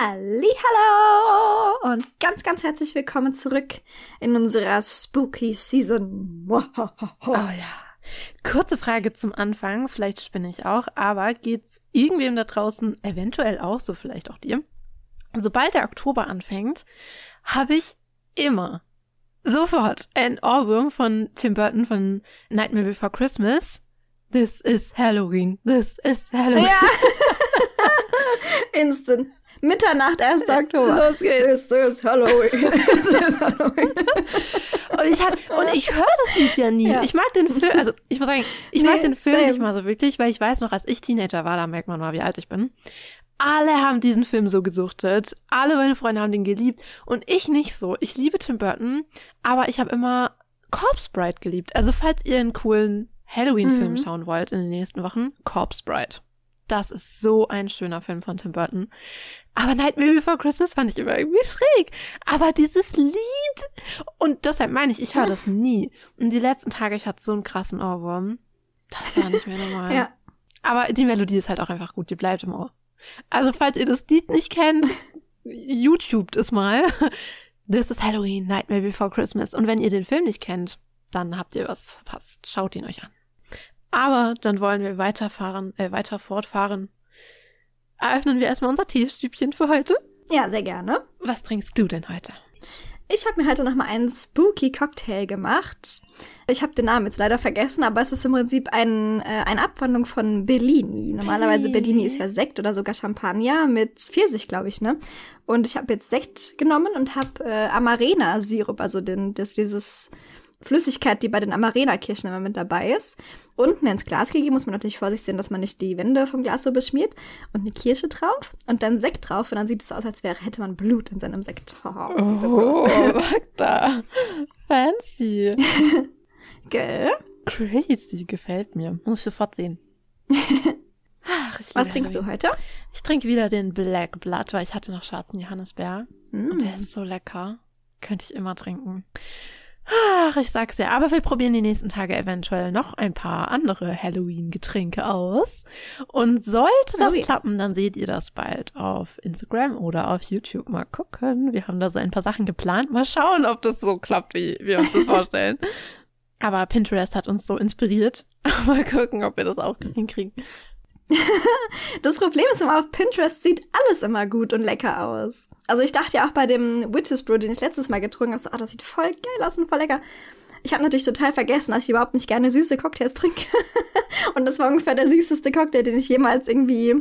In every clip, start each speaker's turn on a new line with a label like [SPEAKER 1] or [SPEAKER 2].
[SPEAKER 1] Hallo und ganz, ganz herzlich willkommen zurück in unserer Spooky Season.
[SPEAKER 2] Oh ja. Kurze Frage zum Anfang, vielleicht spinne ich auch, aber geht's irgendwem da draußen eventuell auch, so vielleicht auch dir? Sobald der Oktober anfängt, habe ich immer sofort ein Ohrwurm von Tim Burton von Nightmare Before Christmas. This is Halloween. This is Halloween. Ja.
[SPEAKER 1] Instant. Mitternacht, 1. Oktober.
[SPEAKER 2] Los geht's. This is Halloween. This is Halloween. und ich, hat, und ich höre das Lied ja nie. Ja. Ich mag den Film, also ich muss sagen, ich nee, mag den Film same. nicht mal so wirklich, weil ich weiß noch, als ich Teenager war, da merkt man mal, wie alt ich bin. Alle haben diesen Film so gesuchtet. Alle meine Freunde haben den geliebt. Und ich nicht so. Ich liebe Tim Burton, aber ich habe immer Corpse Bride geliebt. Also falls ihr einen coolen Halloween-Film mhm. schauen wollt in den nächsten Wochen, Corpse Bride. Das ist so ein schöner Film von Tim Burton. Aber Nightmare Before Christmas fand ich immer irgendwie schräg. Aber dieses Lied, und deshalb meine ich, ich höre das nie. Und die letzten Tage, ich hatte so einen krassen Ohrwurm. Das war nicht mehr normal. ja. Aber die Melodie ist halt auch einfach gut, die bleibt im Ohr. Also, falls ihr das Lied nicht kennt, YouTube es mal. This is Halloween, Nightmare Before Christmas. Und wenn ihr den Film nicht kennt, dann habt ihr was verpasst. Schaut ihn euch an. Aber dann wollen wir weiterfahren, äh, weiter fortfahren. Eröffnen wir erstmal unser Teestübchen für heute.
[SPEAKER 1] Ja, sehr gerne.
[SPEAKER 2] Was trinkst du denn heute?
[SPEAKER 1] Ich habe mir heute nochmal einen Spooky Cocktail gemacht. Ich habe den Namen jetzt leider vergessen, aber es ist im Prinzip ein, äh, eine Abwandlung von Bellini. Normalerweise Bellini ist ja Sekt oder sogar Champagner mit Pfirsich, glaube ich, ne? Und ich habe jetzt Sekt genommen und habe äh, Amarena-Sirup, also den, das, dieses Flüssigkeit, die bei den Amarena-Kirschen immer mit dabei ist. Unten ins Glas gegeben, muss man natürlich vorsichtig sehen, dass man nicht die Wände vom Glas so beschmiert. Und eine Kirsche drauf und dann Sekt drauf. Und dann sieht es aus, als wäre, hätte man Blut in seinem Sekt. Oh,
[SPEAKER 2] oh da. Fancy.
[SPEAKER 1] Gell?
[SPEAKER 2] Crazy, gefällt mir. Muss ich sofort sehen.
[SPEAKER 1] Ach, Was trinkst du heute?
[SPEAKER 2] Ich trinke wieder den Black Blood, weil ich hatte noch schwarzen Johannisbeer. Mm. Und der ist so lecker. Könnte ich immer trinken. Ach, ich sag's ja. Aber wir probieren die nächsten Tage eventuell noch ein paar andere Halloween-Getränke aus. Und sollte das oh, yes. klappen, dann seht ihr das bald auf Instagram oder auf YouTube. Mal gucken. Wir haben da so ein paar Sachen geplant. Mal schauen, ob das so klappt, wie wir uns das vorstellen. Aber Pinterest hat uns so inspiriert. Mal gucken, ob wir das auch hinkriegen.
[SPEAKER 1] Das Problem ist immer, auf Pinterest sieht alles immer gut und lecker aus. Also ich dachte ja auch bei dem Witches Brew, den ich letztes Mal getrunken habe, so, ah, das sieht voll geil aus und voll lecker. Ich habe natürlich total vergessen, dass ich überhaupt nicht gerne süße Cocktails trinke. und das war ungefähr der süßeste Cocktail, den ich jemals irgendwie,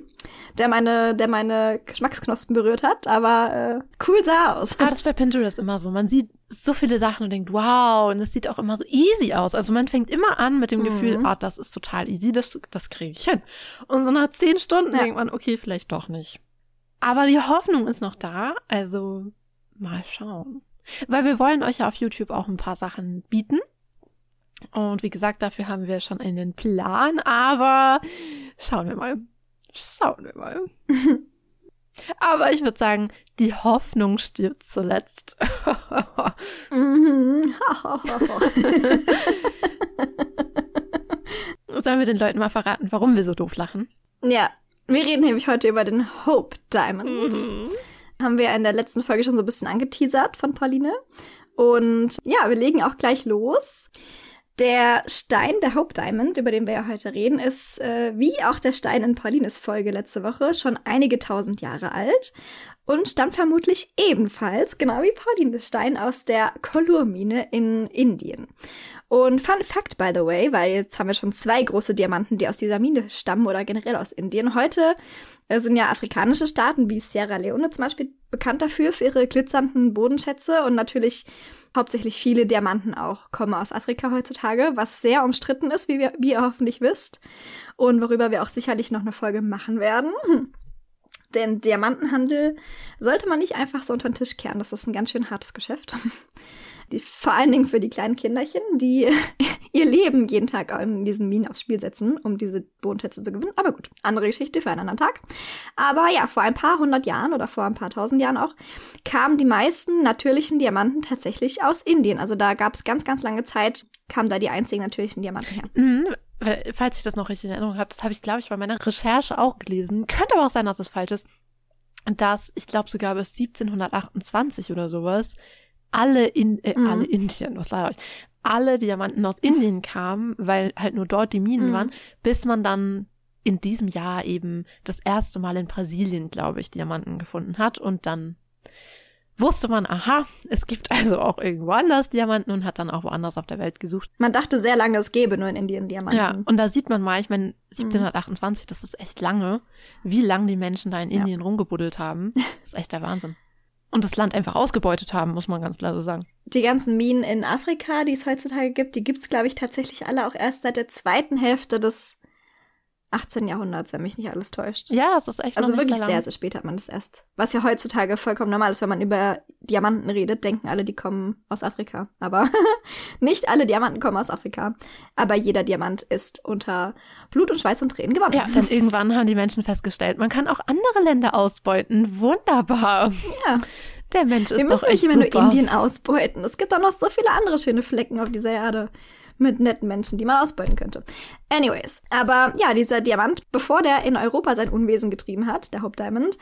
[SPEAKER 1] der meine, der meine Geschmacksknospen berührt hat. Aber äh, cool sah aus.
[SPEAKER 2] Ah, das ist bei Pinterest immer so. Man sieht so viele Sachen und denkt, wow, und es sieht auch immer so easy aus. Also man fängt immer an mit dem mhm. Gefühl, ah, das ist total easy, das, das kriege ich hin. Und so nach zehn Stunden ja. denkt man, okay, vielleicht doch nicht. Aber die Hoffnung ist noch da, also mal schauen. Weil wir wollen euch ja auf YouTube auch ein paar Sachen bieten. Und wie gesagt, dafür haben wir schon einen Plan, aber schauen wir mal. Schauen wir mal. aber ich würde sagen, die Hoffnung stirbt zuletzt. Sollen wir den Leuten mal verraten, warum wir so doof lachen?
[SPEAKER 1] Ja, wir reden nämlich heute über den Hope Diamond. Mhm. Haben wir in der letzten Folge schon so ein bisschen angeteasert von Pauline. Und ja, wir legen auch gleich los. Der Stein, der Hope Diamond, über den wir ja heute reden, ist äh, wie auch der Stein in Paulines Folge letzte Woche schon einige tausend Jahre alt und stammt vermutlich ebenfalls, genau wie Paulines Stein, aus der Kollurmine in Indien. Und Fun Fact, by the way, weil jetzt haben wir schon zwei große Diamanten, die aus dieser Mine stammen oder generell aus Indien. Heute äh, sind ja afrikanische Staaten wie Sierra Leone zum Beispiel bekannt dafür, für ihre glitzernden Bodenschätze und natürlich hauptsächlich viele Diamanten auch kommen aus Afrika heutzutage, was sehr umstritten ist, wie, wir, wie ihr hoffentlich wisst und worüber wir auch sicherlich noch eine Folge machen werden. Denn Diamantenhandel sollte man nicht einfach so unter den Tisch kehren. Das ist ein ganz schön hartes Geschäft. Die, vor allen Dingen für die kleinen Kinderchen, die ihr Leben jeden Tag in diesen Minen aufs Spiel setzen, um diese Bodenschätze zu gewinnen. Aber gut, andere Geschichte für einen anderen Tag. Aber ja, vor ein paar hundert Jahren oder vor ein paar tausend Jahren auch, kamen die meisten natürlichen Diamanten tatsächlich aus Indien. Also da gab es ganz, ganz lange Zeit, kamen da die einzigen natürlichen Diamanten her.
[SPEAKER 2] Mhm, falls ich das noch richtig in Erinnerung habe, das habe ich, glaube ich, bei meiner Recherche auch gelesen. Könnte aber auch sein, dass es falsch ist. dass ich glaube sogar bis 1728 oder sowas alle in äh, mhm. alle Indien, was sage ich, alle Diamanten aus Indien kamen, weil halt nur dort die Minen mhm. waren, bis man dann in diesem Jahr eben das erste Mal in Brasilien, glaube ich, Diamanten gefunden hat und dann wusste man, aha, es gibt also auch irgendwo anders Diamanten und hat dann auch woanders auf der Welt gesucht.
[SPEAKER 1] Man dachte sehr lange, es gäbe nur in Indien Diamanten.
[SPEAKER 2] Ja, und da sieht man mal, ich meine, 1728, mhm. das ist echt lange, wie lange die Menschen da in Indien ja. rumgebuddelt haben. Das ist echt der Wahnsinn. Und das Land einfach ausgebeutet haben, muss man ganz klar so sagen.
[SPEAKER 1] Die ganzen Minen in Afrika, die es heutzutage gibt, die gibt's glaube ich, tatsächlich alle auch erst seit der zweiten Hälfte des 18. Jahrhunderts, wenn mich nicht alles täuscht.
[SPEAKER 2] Ja, es ist echt
[SPEAKER 1] Also wirklich sehr, sehr spät hat man das erst. Was ja heutzutage vollkommen normal ist, wenn man über Diamanten redet, denken alle, die kommen aus Afrika. Aber nicht alle Diamanten kommen aus Afrika. Aber jeder Diamant ist unter Blut und Schweiß und Tränen gewonnen.
[SPEAKER 2] Ja, denn irgendwann haben die Menschen festgestellt, man kann auch andere Länder ausbeuten. Wunderbar.
[SPEAKER 1] Ja.
[SPEAKER 2] Der Mensch ist
[SPEAKER 1] Wir
[SPEAKER 2] doch
[SPEAKER 1] echt
[SPEAKER 2] nicht
[SPEAKER 1] immer nur Indien ausbeuten. Es gibt doch noch so viele andere schöne Flecken auf dieser Erde mit netten Menschen, die man ausbeuten könnte. Anyways, aber ja, dieser Diamant, bevor der in Europa sein Unwesen getrieben hat, der Hauptdiamond,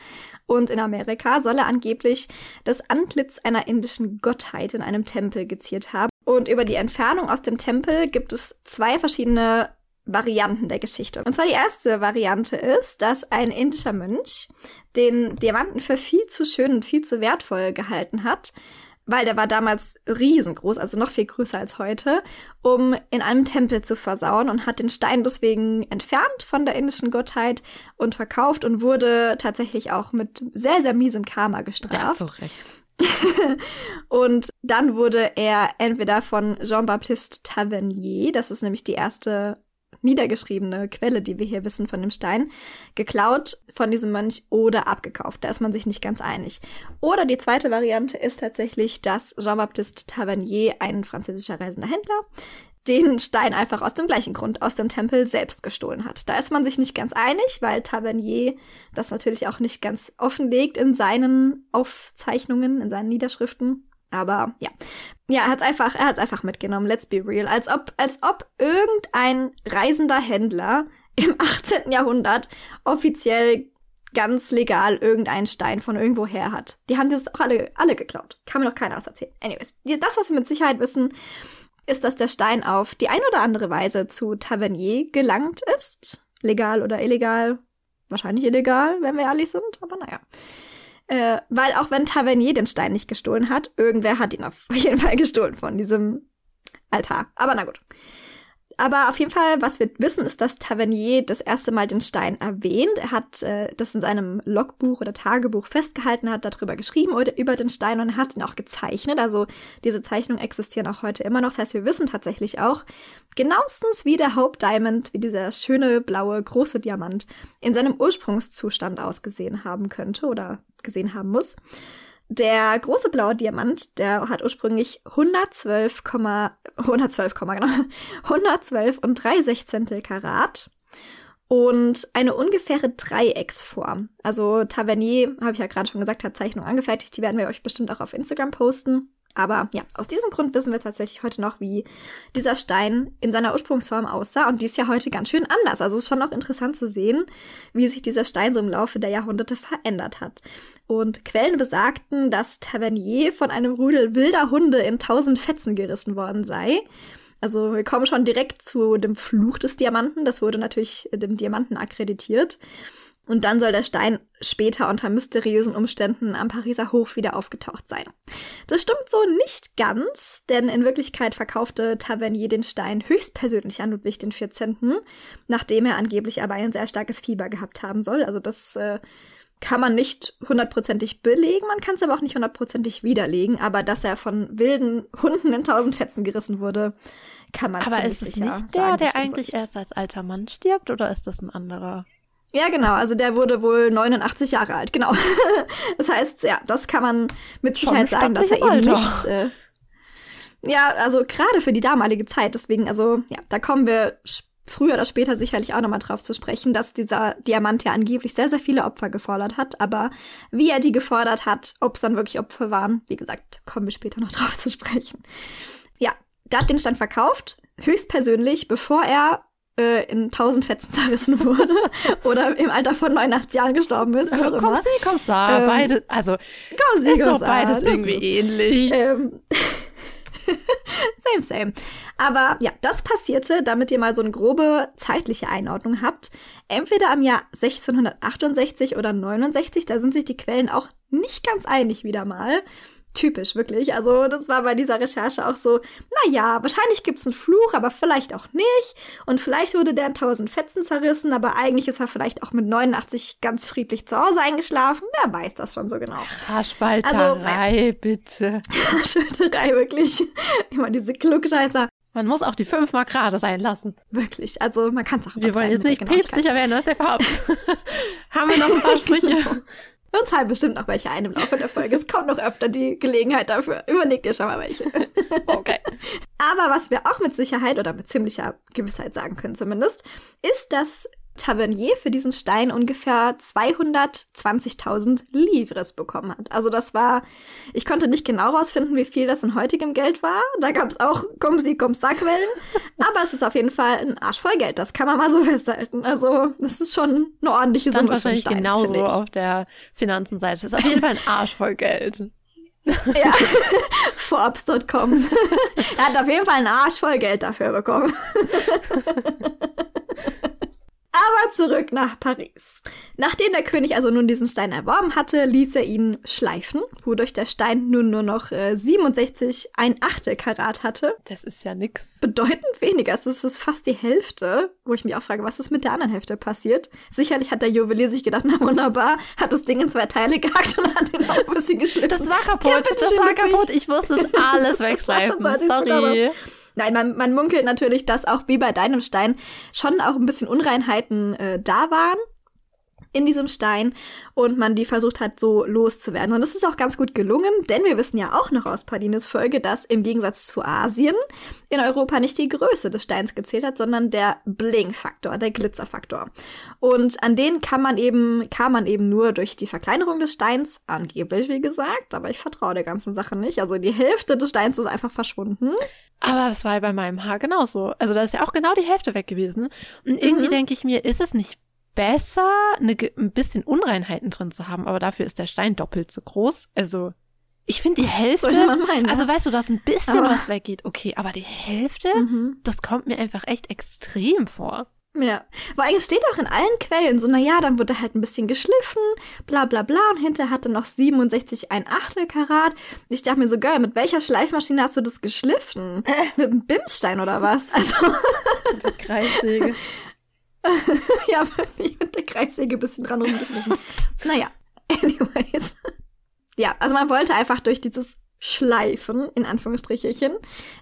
[SPEAKER 1] und in Amerika soll er angeblich das Antlitz einer indischen Gottheit in einem Tempel geziert haben. Und über die Entfernung aus dem Tempel gibt es zwei verschiedene Varianten der Geschichte. Und zwar die erste Variante ist, dass ein indischer Mönch den Diamanten für viel zu schön und viel zu wertvoll gehalten hat weil der war damals riesengroß, also noch viel größer als heute, um in einem Tempel zu versauen und hat den Stein deswegen entfernt von der indischen Gottheit und verkauft und wurde tatsächlich auch mit sehr, sehr miesem Karma gestraft.
[SPEAKER 2] Ja, recht.
[SPEAKER 1] und dann wurde er entweder von Jean-Baptiste Tavernier, das ist nämlich die erste niedergeschriebene Quelle, die wir hier wissen von dem Stein, geklaut von diesem Mönch oder abgekauft. Da ist man sich nicht ganz einig. Oder die zweite Variante ist tatsächlich, dass Jean-Baptiste Tavernier, ein französischer reisender Händler, den Stein einfach aus dem gleichen Grund aus dem Tempel selbst gestohlen hat. Da ist man sich nicht ganz einig, weil Tavernier das natürlich auch nicht ganz offenlegt in seinen Aufzeichnungen, in seinen Niederschriften. Aber ja. Ja, er hat's einfach, er hat's einfach mitgenommen. Let's be real. Als ob, als ob irgendein reisender Händler im 18. Jahrhundert offiziell ganz legal irgendeinen Stein von irgendwo her hat. Die haben das auch alle, alle geklaut. Kann mir noch keiner was erzählen. Anyways, das, was wir mit Sicherheit wissen, ist, dass der Stein auf die ein oder andere Weise zu Tavernier gelangt ist. Legal oder illegal. Wahrscheinlich illegal, wenn wir ehrlich sind, aber naja. Äh, weil auch wenn Tavernier den Stein nicht gestohlen hat, irgendwer hat ihn auf jeden Fall gestohlen von diesem Altar. Aber na gut. Aber auf jeden Fall, was wir wissen, ist, dass Tavernier das erste Mal den Stein erwähnt. Er hat äh, das in seinem Logbuch oder Tagebuch festgehalten, hat darüber geschrieben oder über den Stein und hat ihn auch gezeichnet. Also diese Zeichnungen existieren auch heute immer noch. Das heißt, wir wissen tatsächlich auch genauestens, wie der Hope Diamond, wie dieser schöne blaue große Diamant in seinem Ursprungszustand ausgesehen haben könnte oder gesehen haben muss. Der große blaue Diamant, der hat ursprünglich 112, 112, genau, 112 und 3 Sechzehntel Karat und eine ungefähre Dreiecksform. Also Tavernier, habe ich ja gerade schon gesagt, hat Zeichnungen angefertigt. Die werden wir euch bestimmt auch auf Instagram posten. Aber ja, aus diesem Grund wissen wir tatsächlich heute noch, wie dieser Stein in seiner Ursprungsform aussah. Und die ist ja heute ganz schön anders. Also es ist schon auch interessant zu sehen, wie sich dieser Stein so im Laufe der Jahrhunderte verändert hat. Und Quellen besagten, dass Tavernier von einem Rudel wilder Hunde in tausend Fetzen gerissen worden sei. Also wir kommen schon direkt zu dem Fluch des Diamanten. Das wurde natürlich dem Diamanten akkreditiert. Und dann soll der Stein später unter mysteriösen Umständen am Pariser Hof wieder aufgetaucht sein. Das stimmt so nicht ganz, denn in Wirklichkeit verkaufte Tavernier den Stein höchstpersönlich an Ludwig XIV., nachdem er angeblich aber ein sehr starkes Fieber gehabt haben soll. Also das äh, kann man nicht hundertprozentig belegen, man kann es aber auch nicht hundertprozentig widerlegen, aber dass er von wilden Hunden in tausend Fetzen gerissen wurde, kann man
[SPEAKER 2] Aber ist es nicht der,
[SPEAKER 1] sagen,
[SPEAKER 2] der eigentlich erst als alter Mann stirbt, oder ist das ein anderer?
[SPEAKER 1] Ja, genau. Also der wurde wohl 89 Jahre alt. Genau. das heißt, ja, das kann man mit Sicherheit sagen, dass er eben Alter. nicht. Äh, ja, also gerade für die damalige Zeit. Deswegen, also ja, da kommen wir früher oder später sicherlich auch nochmal drauf zu sprechen, dass dieser Diamant ja angeblich sehr, sehr viele Opfer gefordert hat. Aber wie er die gefordert hat, ob es dann wirklich Opfer waren, wie gesagt, kommen wir später noch drauf zu sprechen. Ja, der hat den Stand verkauft, höchstpersönlich, bevor er äh, in tausend Fetzen zerrissen wurde oder im Alter von 89 Jahren gestorben ist.
[SPEAKER 2] Komm sie, komm sa, ähm, beide, also komm sie, ist doch beides irgendwie ähnlich. Ähm,
[SPEAKER 1] same, same. Aber ja, das passierte, damit ihr mal so eine grobe zeitliche Einordnung habt. Entweder am Jahr 1668 oder 69, da sind sich die Quellen auch nicht ganz einig wieder mal typisch, wirklich. Also das war bei dieser Recherche auch so, naja, wahrscheinlich gibt es einen Fluch, aber vielleicht auch nicht. Und vielleicht wurde der in tausend Fetzen zerrissen, aber eigentlich ist er vielleicht auch mit 89 ganz friedlich zu Hause eingeschlafen. Wer weiß das schon so genau.
[SPEAKER 2] Haarspalterei, also, bitte.
[SPEAKER 1] Haarspalterei, wirklich. Immer diese Klugscheißer.
[SPEAKER 2] Man muss auch die fünfmal gerade sein lassen.
[SPEAKER 1] Wirklich. Also man kann es auch
[SPEAKER 2] Wir wollen jetzt nicht päpstlicher werden, das ist der Papst. Haben wir noch ein paar Sprüche? Genau.
[SPEAKER 1] Uns halt bestimmt noch welche ein im Laufe der Folge. Es kommt noch öfter die Gelegenheit dafür. Überlegt ihr schon mal welche.
[SPEAKER 2] Okay.
[SPEAKER 1] Aber was wir auch mit Sicherheit oder mit ziemlicher Gewissheit sagen können zumindest, ist, dass Tavernier für diesen Stein ungefähr 220.000 Livres bekommen hat. Also das war, ich konnte nicht genau rausfinden, wie viel das in heutigem Geld war. Da gab es auch Kumsi Kumsa-Quellen. Aber es ist auf jeden Fall ein Arsch voll Geld. Das kann man mal so festhalten. Also das ist schon eine ordentliche
[SPEAKER 2] Stand
[SPEAKER 1] Summe
[SPEAKER 2] wahrscheinlich
[SPEAKER 1] Stein,
[SPEAKER 2] genauso auf der Finanzenseite. Das ist auf jeden Fall ein Arsch voll Geld.
[SPEAKER 1] ja, Forbes.com. er hat auf jeden Fall einen Arsch voll Geld dafür bekommen. Aber zurück nach Paris. Nachdem der König also nun diesen Stein erworben hatte, ließ er ihn schleifen, wodurch der Stein nun nur noch äh, 67 ein Achtel Karat hatte.
[SPEAKER 2] Das ist ja nix.
[SPEAKER 1] Bedeutend weniger. Es ist fast die Hälfte, wo ich mich auch frage, was ist mit der anderen Hälfte passiert? Sicherlich hat der Juwelier sich gedacht, na wunderbar, hat das Ding in zwei Teile gehackt und hat den auch ein bisschen geschliffen.
[SPEAKER 2] Das war kaputt, das war kaputt. Ich musste es alles wegschleifen. Sorry.
[SPEAKER 1] Nein, man, man munkelt natürlich, dass auch wie bei deinem Stein schon auch ein bisschen Unreinheiten äh, da waren in diesem Stein und man die versucht hat, so loszuwerden. Und das ist auch ganz gut gelungen, denn wir wissen ja auch noch aus Padines Folge, dass im Gegensatz zu Asien in Europa nicht die Größe des Steins gezählt hat, sondern der Bling-Faktor, der Glitzerfaktor. Und an den kann man eben, kam man eben nur durch die Verkleinerung des Steins, angeblich, wie gesagt, aber ich vertraue der ganzen Sache nicht. Also die Hälfte des Steins ist einfach verschwunden.
[SPEAKER 2] Aber es war bei meinem Haar genauso. Also da ist ja auch genau die Hälfte weg gewesen. Und irgendwie mhm. denke ich mir, ist es nicht besser, eine, ein bisschen Unreinheiten drin zu haben, aber dafür ist der Stein doppelt so groß. Also ich finde die Hälfte, meinen, also weißt du, dass ein bisschen aber, was weggeht, okay, aber die Hälfte, mhm. das kommt mir einfach echt extrem vor.
[SPEAKER 1] Ja, weil es steht auch in allen Quellen so, naja, dann wurde halt ein bisschen geschliffen, bla bla bla, und hinter hatte noch 67 ein Achtel Karat. Ich dachte mir so, Girl, mit welcher Schleifmaschine hast du das geschliffen? Äh. Mit einem Bimstein oder was? Also.
[SPEAKER 2] Mit Kreissäge.
[SPEAKER 1] ja, mit der Kreissäge ein bisschen dran rumgeschnitten. naja, anyways. Ja, also man wollte einfach durch dieses Schleifen, in Anführungsstrichelchen,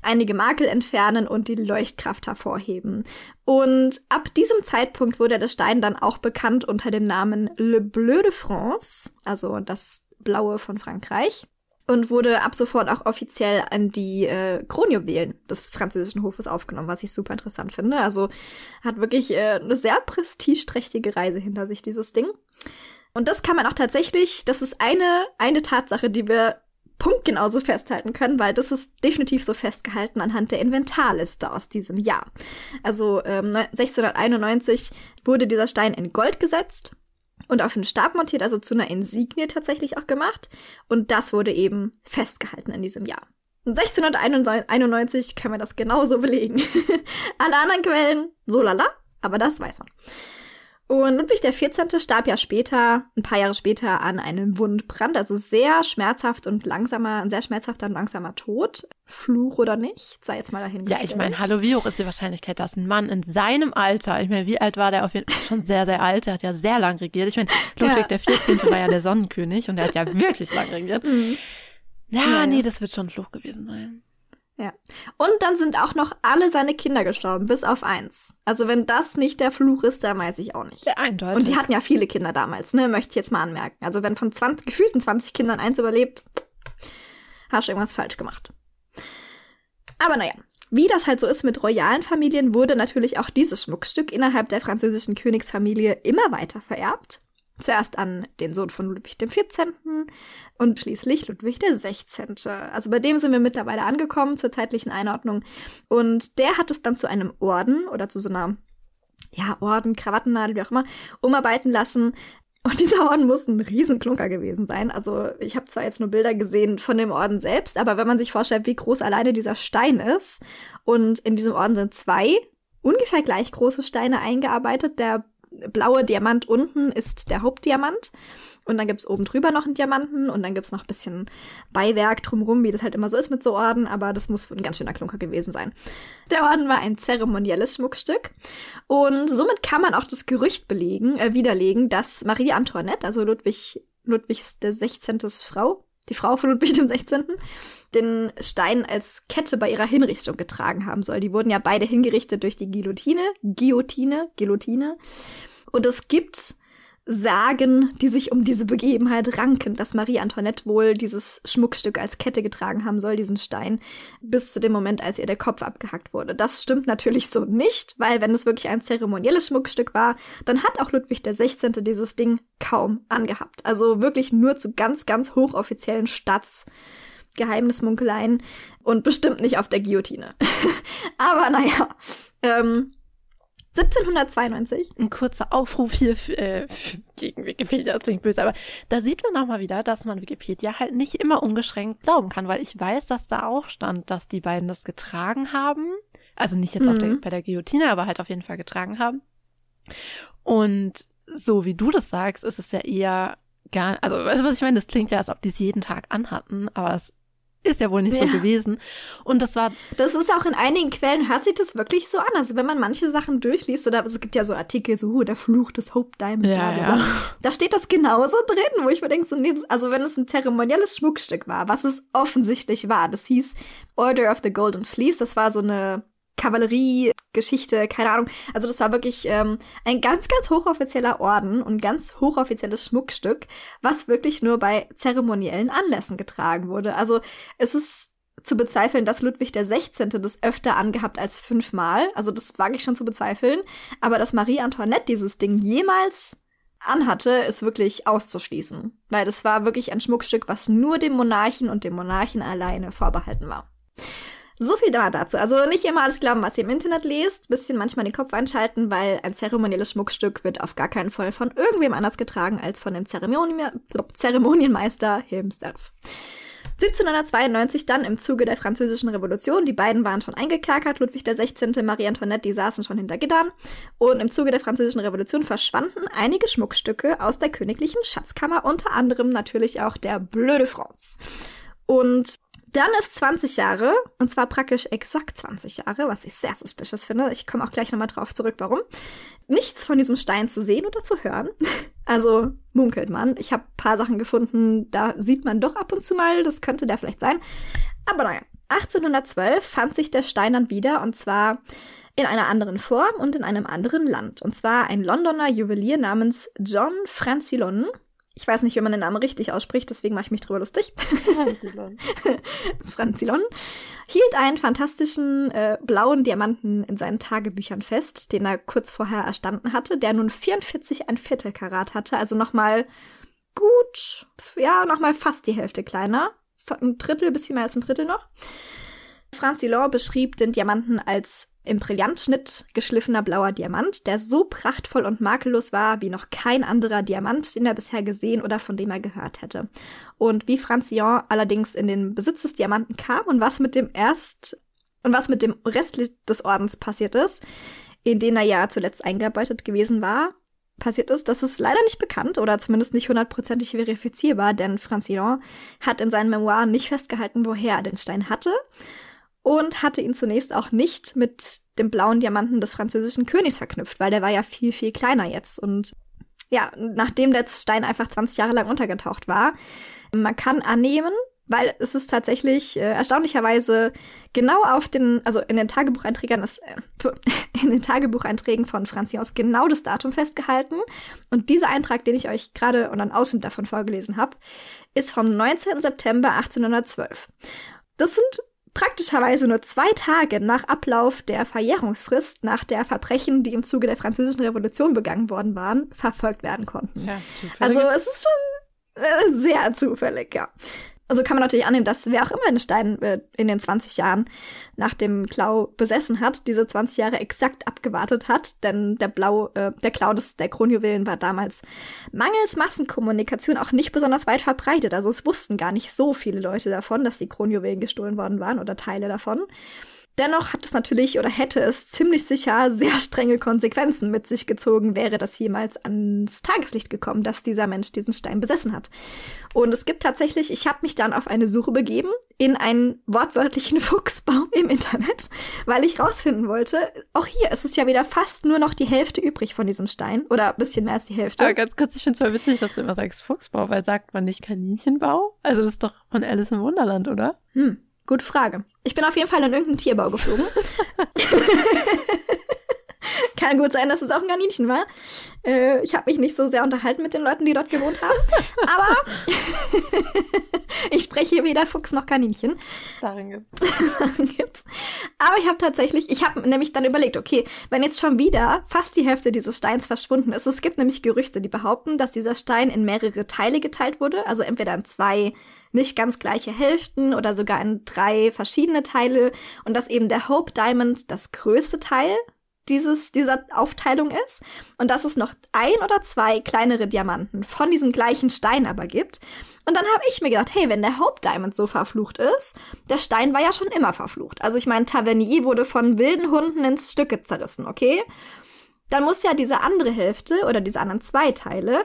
[SPEAKER 1] einige Makel entfernen und die Leuchtkraft hervorheben. Und ab diesem Zeitpunkt wurde der Stein dann auch bekannt unter dem Namen Le Bleu de France, also das Blaue von Frankreich. Und wurde ab sofort auch offiziell an die äh, Kronjuwelen des französischen Hofes aufgenommen, was ich super interessant finde. Also hat wirklich äh, eine sehr prestigeträchtige Reise hinter sich, dieses Ding. Und das kann man auch tatsächlich, das ist eine, eine Tatsache, die wir punktgenau so festhalten können, weil das ist definitiv so festgehalten anhand der Inventarliste aus diesem Jahr. Also ähm, 1691 wurde dieser Stein in Gold gesetzt und auf den Stab montiert, also zu einer Insignie tatsächlich auch gemacht. Und das wurde eben festgehalten in diesem Jahr. 1691 können wir das genauso belegen. Alle anderen Quellen, so lala, aber das weiß man. Und Ludwig XIV. starb ja später, ein paar Jahre später, an einem Wundbrand. Also sehr schmerzhaft und langsamer, ein sehr schmerzhafter und langsamer Tod. Fluch oder nicht, sei jetzt mal dahin.
[SPEAKER 2] Ja, ich meine, hallo, wie hoch ist die Wahrscheinlichkeit, dass ein Mann in seinem Alter, ich meine, wie alt war der auf jeden Fall? Schon sehr, sehr alt, der hat ja sehr lang regiert. Ich meine, Ludwig ja. XIV. war ja der Sonnenkönig und der hat ja wirklich lang regiert. Mhm. Ja, ja, nee, das wird schon ein Fluch gewesen sein.
[SPEAKER 1] Ja. Und dann sind auch noch alle seine Kinder gestorben, bis auf eins. Also wenn das nicht der Fluch ist, dann weiß ich auch nicht.
[SPEAKER 2] Ja, eindeutig.
[SPEAKER 1] Und die hatten ja viele Kinder damals, ne? Möchte ich jetzt mal anmerken. Also wenn von 20, gefühlten 20 Kindern eins überlebt, hast du irgendwas falsch gemacht. Aber naja, wie das halt so ist mit royalen Familien, wurde natürlich auch dieses Schmuckstück innerhalb der französischen Königsfamilie immer weiter vererbt. Zuerst an den Sohn von Ludwig XIV. und schließlich Ludwig XVI. Also bei dem sind wir mittlerweile angekommen zur zeitlichen Einordnung. Und der hat es dann zu einem Orden oder zu so einer ja, Orden, Krawattennadel, wie auch immer, umarbeiten lassen. Und dieser Orden muss ein Riesenklunker gewesen sein. Also ich habe zwar jetzt nur Bilder gesehen von dem Orden selbst, aber wenn man sich vorstellt, wie groß alleine dieser Stein ist, und in diesem Orden sind zwei ungefähr gleich große Steine eingearbeitet. Der blaue Diamant unten ist der Hauptdiamant. Und dann gibt's oben drüber noch einen Diamanten und dann gibt's noch ein bisschen Beiwerk drumrum, wie das halt immer so ist mit so Orden, aber das muss ein ganz schöner Klunker gewesen sein. Der Orden war ein zeremonielles Schmuckstück und somit kann man auch das Gerücht belegen, äh, widerlegen, dass Marie Antoinette, also Ludwig, Ludwigs der 16. Frau, die Frau von Ludwig dem 16., den Stein als Kette bei ihrer Hinrichtung getragen haben soll. Die wurden ja beide hingerichtet durch die Guillotine, Guillotine, Guillotine. Und es gibt Sagen, die sich um diese Begebenheit ranken, dass Marie Antoinette wohl dieses Schmuckstück als Kette getragen haben soll, diesen Stein, bis zu dem Moment, als ihr der Kopf abgehackt wurde. Das stimmt natürlich so nicht, weil wenn es wirklich ein zeremonielles Schmuckstück war, dann hat auch Ludwig 16. dieses Ding kaum angehabt. Also wirklich nur zu ganz, ganz hochoffiziellen Staatsgeheimnismunkeleien und bestimmt nicht auf der Guillotine. Aber naja, ähm, 1792.
[SPEAKER 2] Ein kurzer Aufruf hier äh, gegen Wikipedia, ist nicht böse, aber da sieht man auch mal wieder, dass man Wikipedia halt nicht immer ungeschränkt glauben kann, weil ich weiß, dass da auch stand, dass die beiden das getragen haben. Also nicht jetzt mhm. der, bei der Guillotine, aber halt auf jeden Fall getragen haben. Und so wie du das sagst, ist es ja eher gar, also weißt du, was ich meine? Das klingt ja, als ob die es jeden Tag anhatten, aber es ist ja wohl nicht ja. so gewesen. Und das war.
[SPEAKER 1] Das ist auch in einigen Quellen, hört sich das wirklich so an. Also wenn man manche Sachen durchliest, oder es gibt ja so Artikel, so, der Fluch des Hope Diamond. Ja, ja. Da steht das genauso drin, wo ich mir denke, so, nee, also wenn es ein zeremonielles Schmuckstück war, was es offensichtlich war, das hieß Order of the Golden Fleece, das war so eine Kavallerie-Geschichte, keine Ahnung. Also das war wirklich ähm, ein ganz, ganz hochoffizieller Orden und ganz hochoffizielles Schmuckstück, was wirklich nur bei zeremoniellen Anlässen getragen wurde. Also es ist zu bezweifeln, dass Ludwig der 16. das öfter angehabt als fünfmal. Also das wage ich schon zu bezweifeln. Aber dass Marie Antoinette dieses Ding jemals anhatte, ist wirklich auszuschließen. Weil das war wirklich ein Schmuckstück, was nur dem Monarchen und dem Monarchen alleine vorbehalten war. So viel da dazu. Also nicht immer alles glauben, was ihr im Internet lest. Bisschen manchmal den Kopf einschalten, weil ein zeremonielles Schmuckstück wird auf gar keinen Fall von irgendwem anders getragen als von dem Zeremoni Zeremonienmeister himself. 1792 dann im Zuge der Französischen Revolution. Die beiden waren schon eingekerkert. Ludwig XVI., Marie Antoinette, die saßen schon hinter Gittern. Und im Zuge der Französischen Revolution verschwanden einige Schmuckstücke aus der königlichen Schatzkammer, unter anderem natürlich auch der Bleu de France. Und dann ist 20 Jahre, und zwar praktisch exakt 20 Jahre, was ich sehr suspicious finde. Ich komme auch gleich nochmal drauf zurück, warum. Nichts von diesem Stein zu sehen oder zu hören. Also munkelt man. Ich habe paar Sachen gefunden, da sieht man doch ab und zu mal, das könnte der vielleicht sein. Aber naja, 1812 fand sich der Stein dann wieder, und zwar in einer anderen Form und in einem anderen Land. Und zwar ein Londoner Juwelier namens John Francillon ich weiß nicht, wie man den Namen richtig ausspricht, deswegen mache ich mich drüber lustig. Franzilon. Franzilon hielt einen fantastischen äh, blauen Diamanten in seinen Tagebüchern fest, den er kurz vorher erstanden hatte, der nun 44 ein Viertel Karat hatte, also nochmal gut, ja, nochmal fast die Hälfte kleiner. Ein Drittel, bisschen mehr als ein Drittel noch. Francillon beschrieb den Diamanten als im Brillantschnitt geschliffener blauer Diamant, der so prachtvoll und makellos war wie noch kein anderer Diamant, den er bisher gesehen oder von dem er gehört hätte. Und wie Francillon allerdings in den Besitz des Diamanten kam und was mit dem erst und was mit dem Rest des Ordens passiert ist, in den er ja zuletzt eingearbeitet gewesen war, passiert ist, das ist leider nicht bekannt oder zumindest nicht hundertprozentig verifizierbar, denn Francillon hat in seinen Memoiren nicht festgehalten, woher er den Stein hatte und hatte ihn zunächst auch nicht mit dem blauen Diamanten des französischen Königs verknüpft, weil der war ja viel, viel kleiner jetzt. Und ja, nachdem der Stein einfach 20 Jahre lang untergetaucht war, man kann annehmen, weil es ist tatsächlich äh, erstaunlicherweise genau auf den, also in den Tagebucheinträgen ist, äh, in den Tagebucheinträgen von Franzios genau das Datum festgehalten. Und dieser Eintrag, den ich euch gerade und einen Ausschnitt davon vorgelesen habe, ist vom 19. September 1812. Das sind praktischerweise nur zwei Tage nach Ablauf der Verjährungsfrist nach der Verbrechen, die im Zuge der Französischen Revolution begangen worden waren, verfolgt werden konnten. Tja, also es ist schon äh, sehr zufällig, ja. Also kann man natürlich annehmen, dass wer auch immer den Stein äh, in den 20 Jahren nach dem Klau besessen hat, diese 20 Jahre exakt abgewartet hat, denn der Blau, äh, der Klau des, der Kronjuwelen war damals mangels Massenkommunikation auch nicht besonders weit verbreitet. Also es wussten gar nicht so viele Leute davon, dass die Kronjuwelen gestohlen worden waren oder Teile davon. Dennoch hat es natürlich oder hätte es ziemlich sicher sehr strenge Konsequenzen mit sich gezogen, wäre das jemals ans Tageslicht gekommen, dass dieser Mensch diesen Stein besessen hat. Und es gibt tatsächlich, ich habe mich dann auf eine Suche begeben in einen wortwörtlichen Fuchsbaum im Internet, weil ich rausfinden wollte, auch hier ist es ja wieder fast nur noch die Hälfte übrig von diesem Stein oder ein bisschen mehr als die Hälfte.
[SPEAKER 2] Aber ganz kurz, ich finde es voll witzig, dass du immer sagst Fuchsbau, weil sagt man nicht Kaninchenbau? Also das ist doch von Alice im Wunderland, oder?
[SPEAKER 1] Hm. Gute Frage. Ich bin auf jeden Fall in irgendeinen Tierbau geflogen. Kann gut sein, dass es auch ein Kaninchen war. Äh, ich habe mich nicht so sehr unterhalten mit den Leuten, die dort gewohnt haben. Aber ich spreche hier weder Fuchs noch Kaninchen.
[SPEAKER 2] Sachen
[SPEAKER 1] gibt's. Aber ich habe tatsächlich, ich habe nämlich dann überlegt, okay, wenn jetzt schon wieder fast die Hälfte dieses Steins verschwunden ist, es gibt nämlich Gerüchte, die behaupten, dass dieser Stein in mehrere Teile geteilt wurde, also entweder in zwei nicht ganz gleiche Hälften oder sogar in drei verschiedene Teile und dass eben der Hope Diamond das größte Teil dieses, dieser Aufteilung ist und dass es noch ein oder zwei kleinere Diamanten von diesem gleichen Stein aber gibt. Und dann habe ich mir gedacht, hey, wenn der Hope Diamond so verflucht ist, der Stein war ja schon immer verflucht. Also ich meine, Tavernier wurde von wilden Hunden ins Stücke zerrissen, okay? Dann muss ja diese andere Hälfte oder diese anderen zwei Teile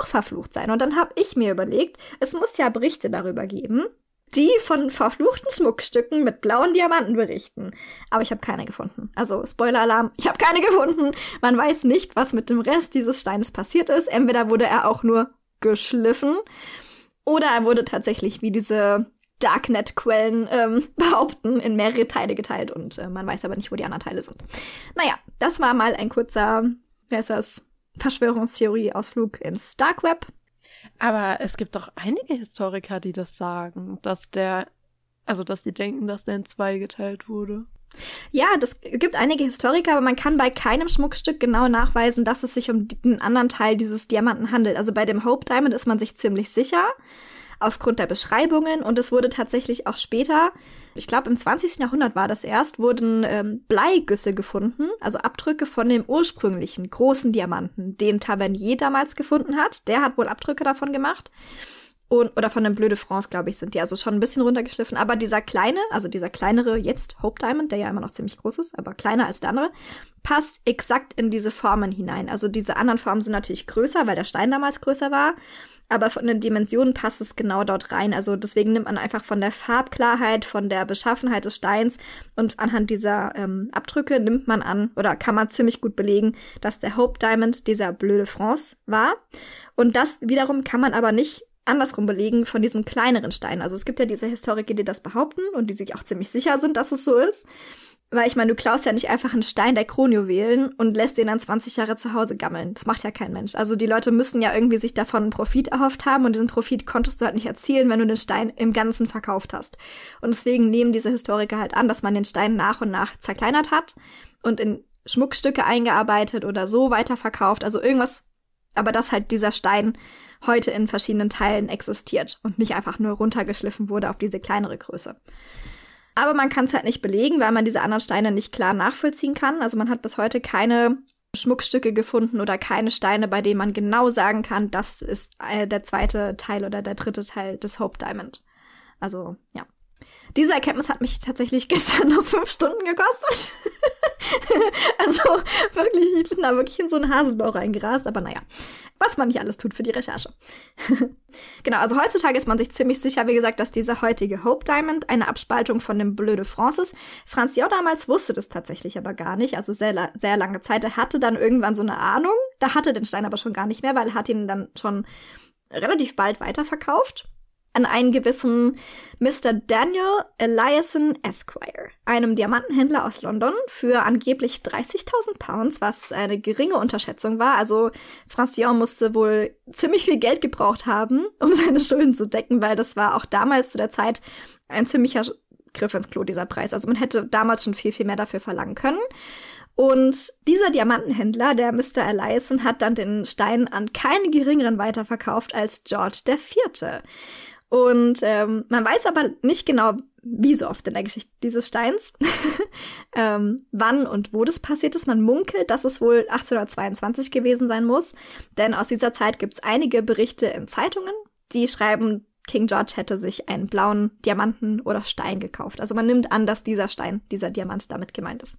[SPEAKER 1] auch verflucht sein. Und dann habe ich mir überlegt, es muss ja Berichte darüber geben, die von verfluchten Schmuckstücken mit blauen Diamanten berichten. Aber ich habe keine gefunden. Also Spoiler-Alarm, ich habe keine gefunden. Man weiß nicht, was mit dem Rest dieses Steines passiert ist. Entweder wurde er auch nur geschliffen oder er wurde tatsächlich wie diese Darknet-Quellen ähm, behaupten, in mehrere Teile geteilt und äh, man weiß aber nicht, wo die anderen Teile sind. Naja, das war mal ein kurzer, wer ist das, Verschwörungstheorie-Ausflug ins Dark Web.
[SPEAKER 2] Aber es gibt doch einige Historiker, die das sagen, dass der, also dass die denken, dass der in zwei geteilt wurde.
[SPEAKER 1] Ja, das gibt einige Historiker, aber man kann bei keinem Schmuckstück genau nachweisen, dass es sich um den anderen Teil dieses Diamanten handelt. Also bei dem Hope Diamond ist man sich ziemlich sicher aufgrund der Beschreibungen und es wurde tatsächlich auch später, ich glaube im 20. Jahrhundert war das erst, wurden ähm, Bleigüsse gefunden, also Abdrücke von dem ursprünglichen großen Diamanten, den Tavernier damals gefunden hat. Der hat wohl Abdrücke davon gemacht. Und, oder von dem Bleu de France, glaube ich, sind die also schon ein bisschen runtergeschliffen. Aber dieser kleine, also dieser kleinere, jetzt Hope Diamond, der ja immer noch ziemlich groß ist, aber kleiner als der andere, passt exakt in diese Formen hinein. Also diese anderen Formen sind natürlich größer, weil der Stein damals größer war aber von den Dimensionen passt es genau dort rein. Also deswegen nimmt man einfach von der Farbklarheit, von der Beschaffenheit des Steins und anhand dieser ähm, Abdrücke nimmt man an oder kann man ziemlich gut belegen, dass der Hope Diamond dieser Bleu de France war. Und das wiederum kann man aber nicht andersrum belegen von diesen kleineren Steinen. Also es gibt ja diese Historiker, die das behaupten und die sich auch ziemlich sicher sind, dass es so ist. Weil ich meine, du klaust ja nicht einfach einen Stein der Kronjuwelen und lässt den dann 20 Jahre zu Hause gammeln. Das macht ja kein Mensch. Also die Leute müssen ja irgendwie sich davon einen Profit erhofft haben und diesen Profit konntest du halt nicht erzielen, wenn du den Stein im Ganzen verkauft hast. Und deswegen nehmen diese Historiker halt an, dass man den Stein nach und nach zerkleinert hat und in Schmuckstücke eingearbeitet oder so weiterverkauft. Also irgendwas, aber dass halt dieser Stein heute in verschiedenen Teilen existiert und nicht einfach nur runtergeschliffen wurde auf diese kleinere Größe. Aber man kann es halt nicht belegen, weil man diese anderen Steine nicht klar nachvollziehen kann. Also man hat bis heute keine Schmuckstücke gefunden oder keine Steine, bei denen man genau sagen kann, das ist äh, der zweite Teil oder der dritte Teil des Hope Diamond. Also, ja. Diese Erkenntnis hat mich tatsächlich gestern noch fünf Stunden gekostet. also wirklich, ich bin da wirklich in so einen Haselbau reingerast, aber naja, was man nicht alles tut für die Recherche. genau, also heutzutage ist man sich ziemlich sicher, wie gesagt, dass dieser heutige Hope Diamond eine Abspaltung von dem Bleu de France ist. Franz J. damals wusste das tatsächlich aber gar nicht, also sehr, sehr lange Zeit. Er hatte dann irgendwann so eine Ahnung, da hatte den Stein aber schon gar nicht mehr, weil er hat ihn dann schon relativ bald weiterverkauft an einen gewissen Mr. Daniel Eliason Esquire, einem Diamantenhändler aus London, für angeblich 30.000 Pounds, was eine geringe Unterschätzung war. Also Francion musste wohl ziemlich viel Geld gebraucht haben, um seine Schulden zu decken, weil das war auch damals zu der Zeit ein ziemlicher Griff ins Klo, dieser Preis. Also man hätte damals schon viel, viel mehr dafür verlangen können. Und dieser Diamantenhändler, der Mr. Eliason, hat dann den Stein an keinen geringeren weiterverkauft als George IV. Und ähm, man weiß aber nicht genau, wie so oft in der Geschichte dieses Steins, ähm, wann und wo das passiert ist. Man munkelt, dass es wohl 1822 gewesen sein muss, denn aus dieser Zeit gibt es einige Berichte in Zeitungen, die schreiben, King George hätte sich einen blauen Diamanten oder Stein gekauft. Also man nimmt an, dass dieser Stein, dieser Diamant damit gemeint ist.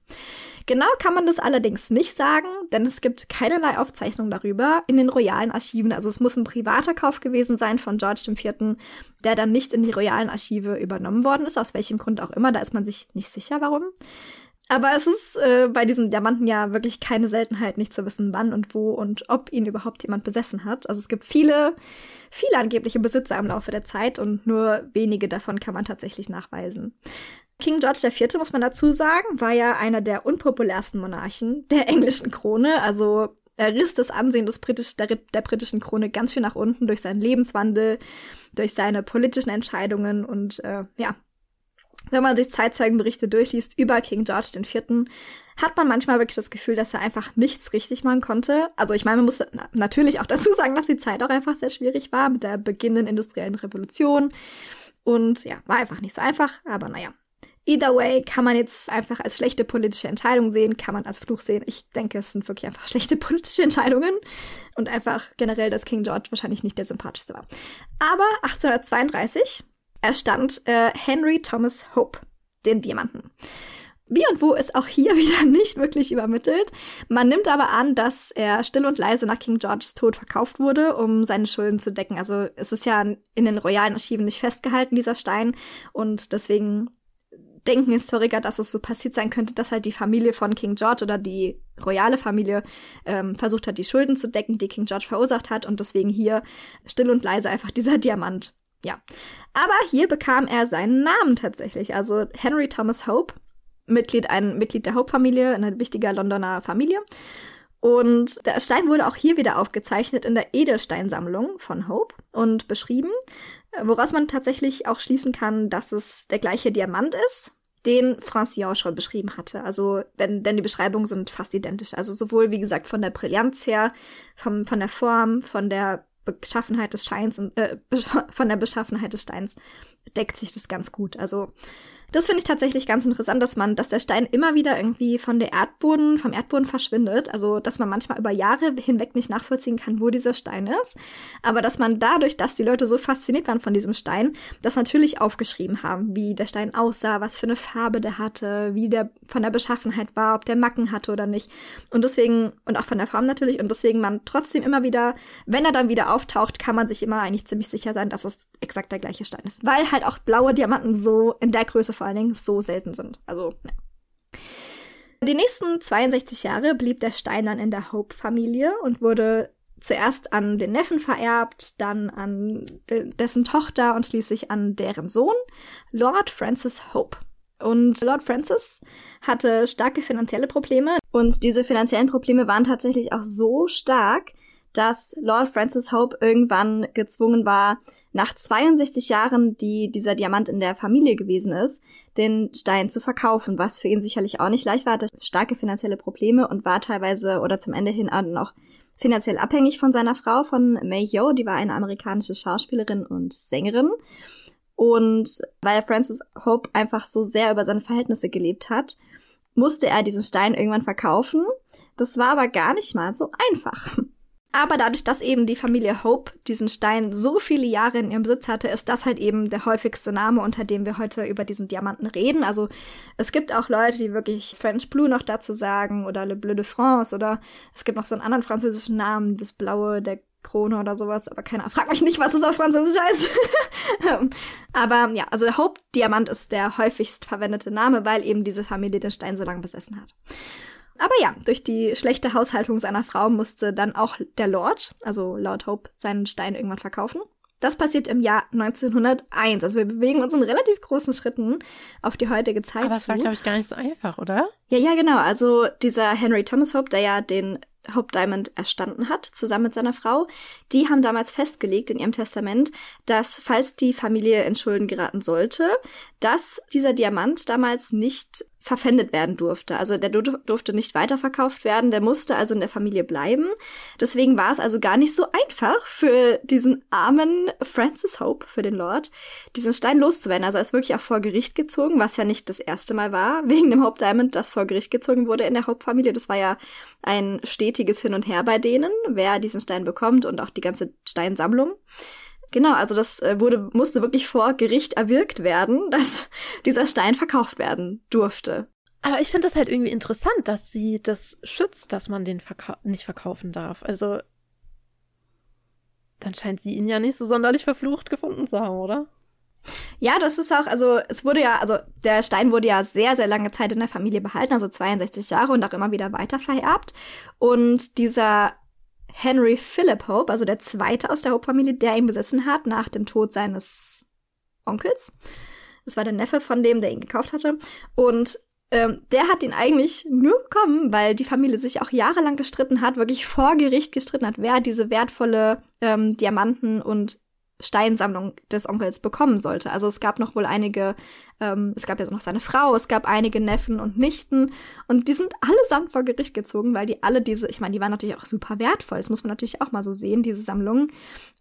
[SPEAKER 1] Genau kann man das allerdings nicht sagen, denn es gibt keinerlei Aufzeichnung darüber in den royalen Archiven. Also es muss ein privater Kauf gewesen sein von George IV., der dann nicht in die royalen Archive übernommen worden ist, aus welchem Grund auch immer. Da ist man sich nicht sicher, warum. Aber es ist äh, bei diesem Diamanten ja wirklich keine Seltenheit, nicht zu wissen, wann und wo und ob ihn überhaupt jemand besessen hat. Also es gibt viele, viele angebliche Besitzer im Laufe der Zeit und nur wenige davon kann man tatsächlich nachweisen. King George IV., muss man dazu sagen, war ja einer der unpopulärsten Monarchen der englischen Krone. Also er riss das Ansehen des Britisch, der, der britischen Krone ganz viel nach unten durch seinen Lebenswandel, durch seine politischen Entscheidungen und äh, ja, wenn man sich Zeitzeugenberichte durchliest über King George IV., hat man manchmal wirklich das Gefühl, dass er einfach nichts richtig machen konnte. Also ich meine, man muss natürlich auch dazu sagen, dass die Zeit auch einfach sehr schwierig war mit der beginnenden industriellen Revolution. Und ja, war einfach nicht so einfach, aber naja. Either way kann man jetzt einfach als schlechte politische Entscheidung sehen, kann man als Fluch sehen. Ich denke, es sind wirklich einfach schlechte politische Entscheidungen und einfach generell, dass King George wahrscheinlich nicht der sympathischste war. Aber 1832 erstand äh, Henry Thomas Hope, den Diamanten. Wie und wo ist auch hier wieder nicht wirklich übermittelt. Man nimmt aber an, dass er still und leise nach King Georges Tod verkauft wurde, um seine Schulden zu decken. Also es ist ja in den royalen Archiven nicht festgehalten, dieser Stein. Und deswegen denken Historiker, dass es so passiert sein könnte, dass halt die Familie von King George oder die royale Familie ähm, versucht hat, die Schulden zu decken, die King George verursacht hat. Und deswegen hier still und leise einfach dieser Diamant ja. Aber hier bekam er seinen Namen tatsächlich. Also Henry Thomas Hope, Mitglied, ein Mitglied der Hope-Familie, eine wichtige Londoner Familie. Und der Stein wurde auch hier wieder aufgezeichnet in der Edelsteinsammlung von Hope und beschrieben, woraus man tatsächlich auch schließen kann, dass es der gleiche Diamant ist, den Francillon schon beschrieben hatte. Also, wenn, denn die Beschreibungen sind fast identisch. Also sowohl, wie gesagt, von der Brillanz her, vom, von der Form, von der Beschaffenheit des Scheins und äh, von der Beschaffenheit des Steins deckt sich das ganz gut. Also das finde ich tatsächlich ganz interessant, dass man, dass der Stein immer wieder irgendwie von der Erdboden, vom Erdboden verschwindet. Also, dass man manchmal über Jahre hinweg nicht nachvollziehen kann, wo dieser Stein ist. Aber dass man dadurch, dass die Leute so fasziniert waren von diesem Stein, das natürlich aufgeschrieben haben, wie der Stein aussah, was für eine Farbe der hatte, wie der von der Beschaffenheit war, ob der Macken hatte oder nicht. Und deswegen, und auch von der Form natürlich, und deswegen man trotzdem immer wieder, wenn er dann wieder auftaucht, kann man sich immer eigentlich ziemlich sicher sein, dass es exakt der gleiche Stein ist. Weil halt auch blaue Diamanten so in der Größe vor allen Dingen so selten sind. Also, ja. Die nächsten 62 Jahre blieb der Stein dann in der Hope-Familie und wurde zuerst an den Neffen vererbt, dann an dessen Tochter und schließlich an deren Sohn, Lord Francis Hope. Und Lord Francis hatte starke finanzielle Probleme und diese finanziellen Probleme waren tatsächlich auch so stark, dass Lord Francis Hope irgendwann gezwungen war, nach 62 Jahren, die dieser Diamant in der Familie gewesen ist, den Stein zu verkaufen, was für ihn sicherlich auch nicht leicht war, hatte starke finanzielle Probleme und war teilweise oder zum Ende hin auch noch finanziell abhängig von seiner Frau, von May Yo, die war eine amerikanische Schauspielerin und Sängerin. Und weil Francis Hope einfach so sehr über seine Verhältnisse gelebt hat, musste er diesen Stein irgendwann verkaufen. Das war aber gar nicht mal so einfach. Aber dadurch, dass eben die Familie Hope diesen Stein so viele Jahre in ihrem Besitz hatte, ist das halt eben der häufigste Name, unter dem wir heute über diesen Diamanten reden. Also es gibt auch Leute, die wirklich French Blue noch dazu sagen oder Le Bleu de France oder es gibt noch so einen anderen französischen Namen, das Blaue der Krone oder sowas, aber keiner fragt mich nicht, was es auf Französisch heißt. aber ja, also der Hope-Diamant ist der häufigst verwendete Name, weil eben diese Familie den Stein so lange besessen hat. Aber ja, durch die schlechte Haushaltung seiner Frau musste dann auch der Lord, also Lord Hope, seinen Stein irgendwann verkaufen. Das passiert im Jahr 1901. Also wir bewegen uns in relativ großen Schritten auf die heutige Zeit.
[SPEAKER 2] Aber das war, glaube ich, gar nicht so einfach, oder?
[SPEAKER 1] Ja, ja, genau. Also dieser Henry Thomas Hope, der ja den Hope Diamond erstanden hat, zusammen mit seiner Frau, die haben damals festgelegt in ihrem Testament, dass falls die Familie in Schulden geraten sollte, dass dieser Diamant damals nicht verpfändet werden durfte. Also der durfte nicht weiterverkauft werden, der musste also in der Familie bleiben. Deswegen war es also gar nicht so einfach für diesen armen Francis Hope, für den Lord, diesen Stein loszuwerden. Also er ist wirklich auch vor Gericht gezogen, was ja nicht das erste Mal war, wegen dem Hope Diamond, das vor Gericht gezogen wurde in der Hope-Familie. Das war ja ein stetiges Hin und Her bei denen, wer diesen Stein bekommt und auch die ganze Steinsammlung. Genau, also das äh, wurde, musste wirklich vor Gericht erwirkt werden, dass dieser Stein verkauft werden durfte.
[SPEAKER 2] Aber ich finde das halt irgendwie interessant, dass sie das schützt, dass man den verkau nicht verkaufen darf. Also, dann scheint sie ihn ja nicht so sonderlich verflucht gefunden zu haben, oder?
[SPEAKER 1] Ja, das ist auch, also es wurde ja, also der Stein wurde ja sehr, sehr lange Zeit in der Familie behalten, also 62 Jahre und auch immer wieder weiter vererbt. Und dieser Henry Philip Hope, also der zweite aus der Hope-Familie, der ihn besessen hat nach dem Tod seines Onkels. Das war der Neffe von dem, der ihn gekauft hatte. Und ähm, der hat ihn eigentlich nur bekommen, weil die Familie sich auch jahrelang gestritten hat, wirklich vor Gericht gestritten hat, wer diese wertvolle ähm, Diamanten und Steinsammlung des Onkels bekommen sollte. Also es gab noch wohl einige, ähm, es gab ja noch seine Frau, es gab einige Neffen und Nichten und die sind allesamt vor Gericht gezogen, weil die alle diese, ich meine, die waren natürlich auch super wertvoll, das muss man natürlich auch mal so sehen, diese Sammlungen.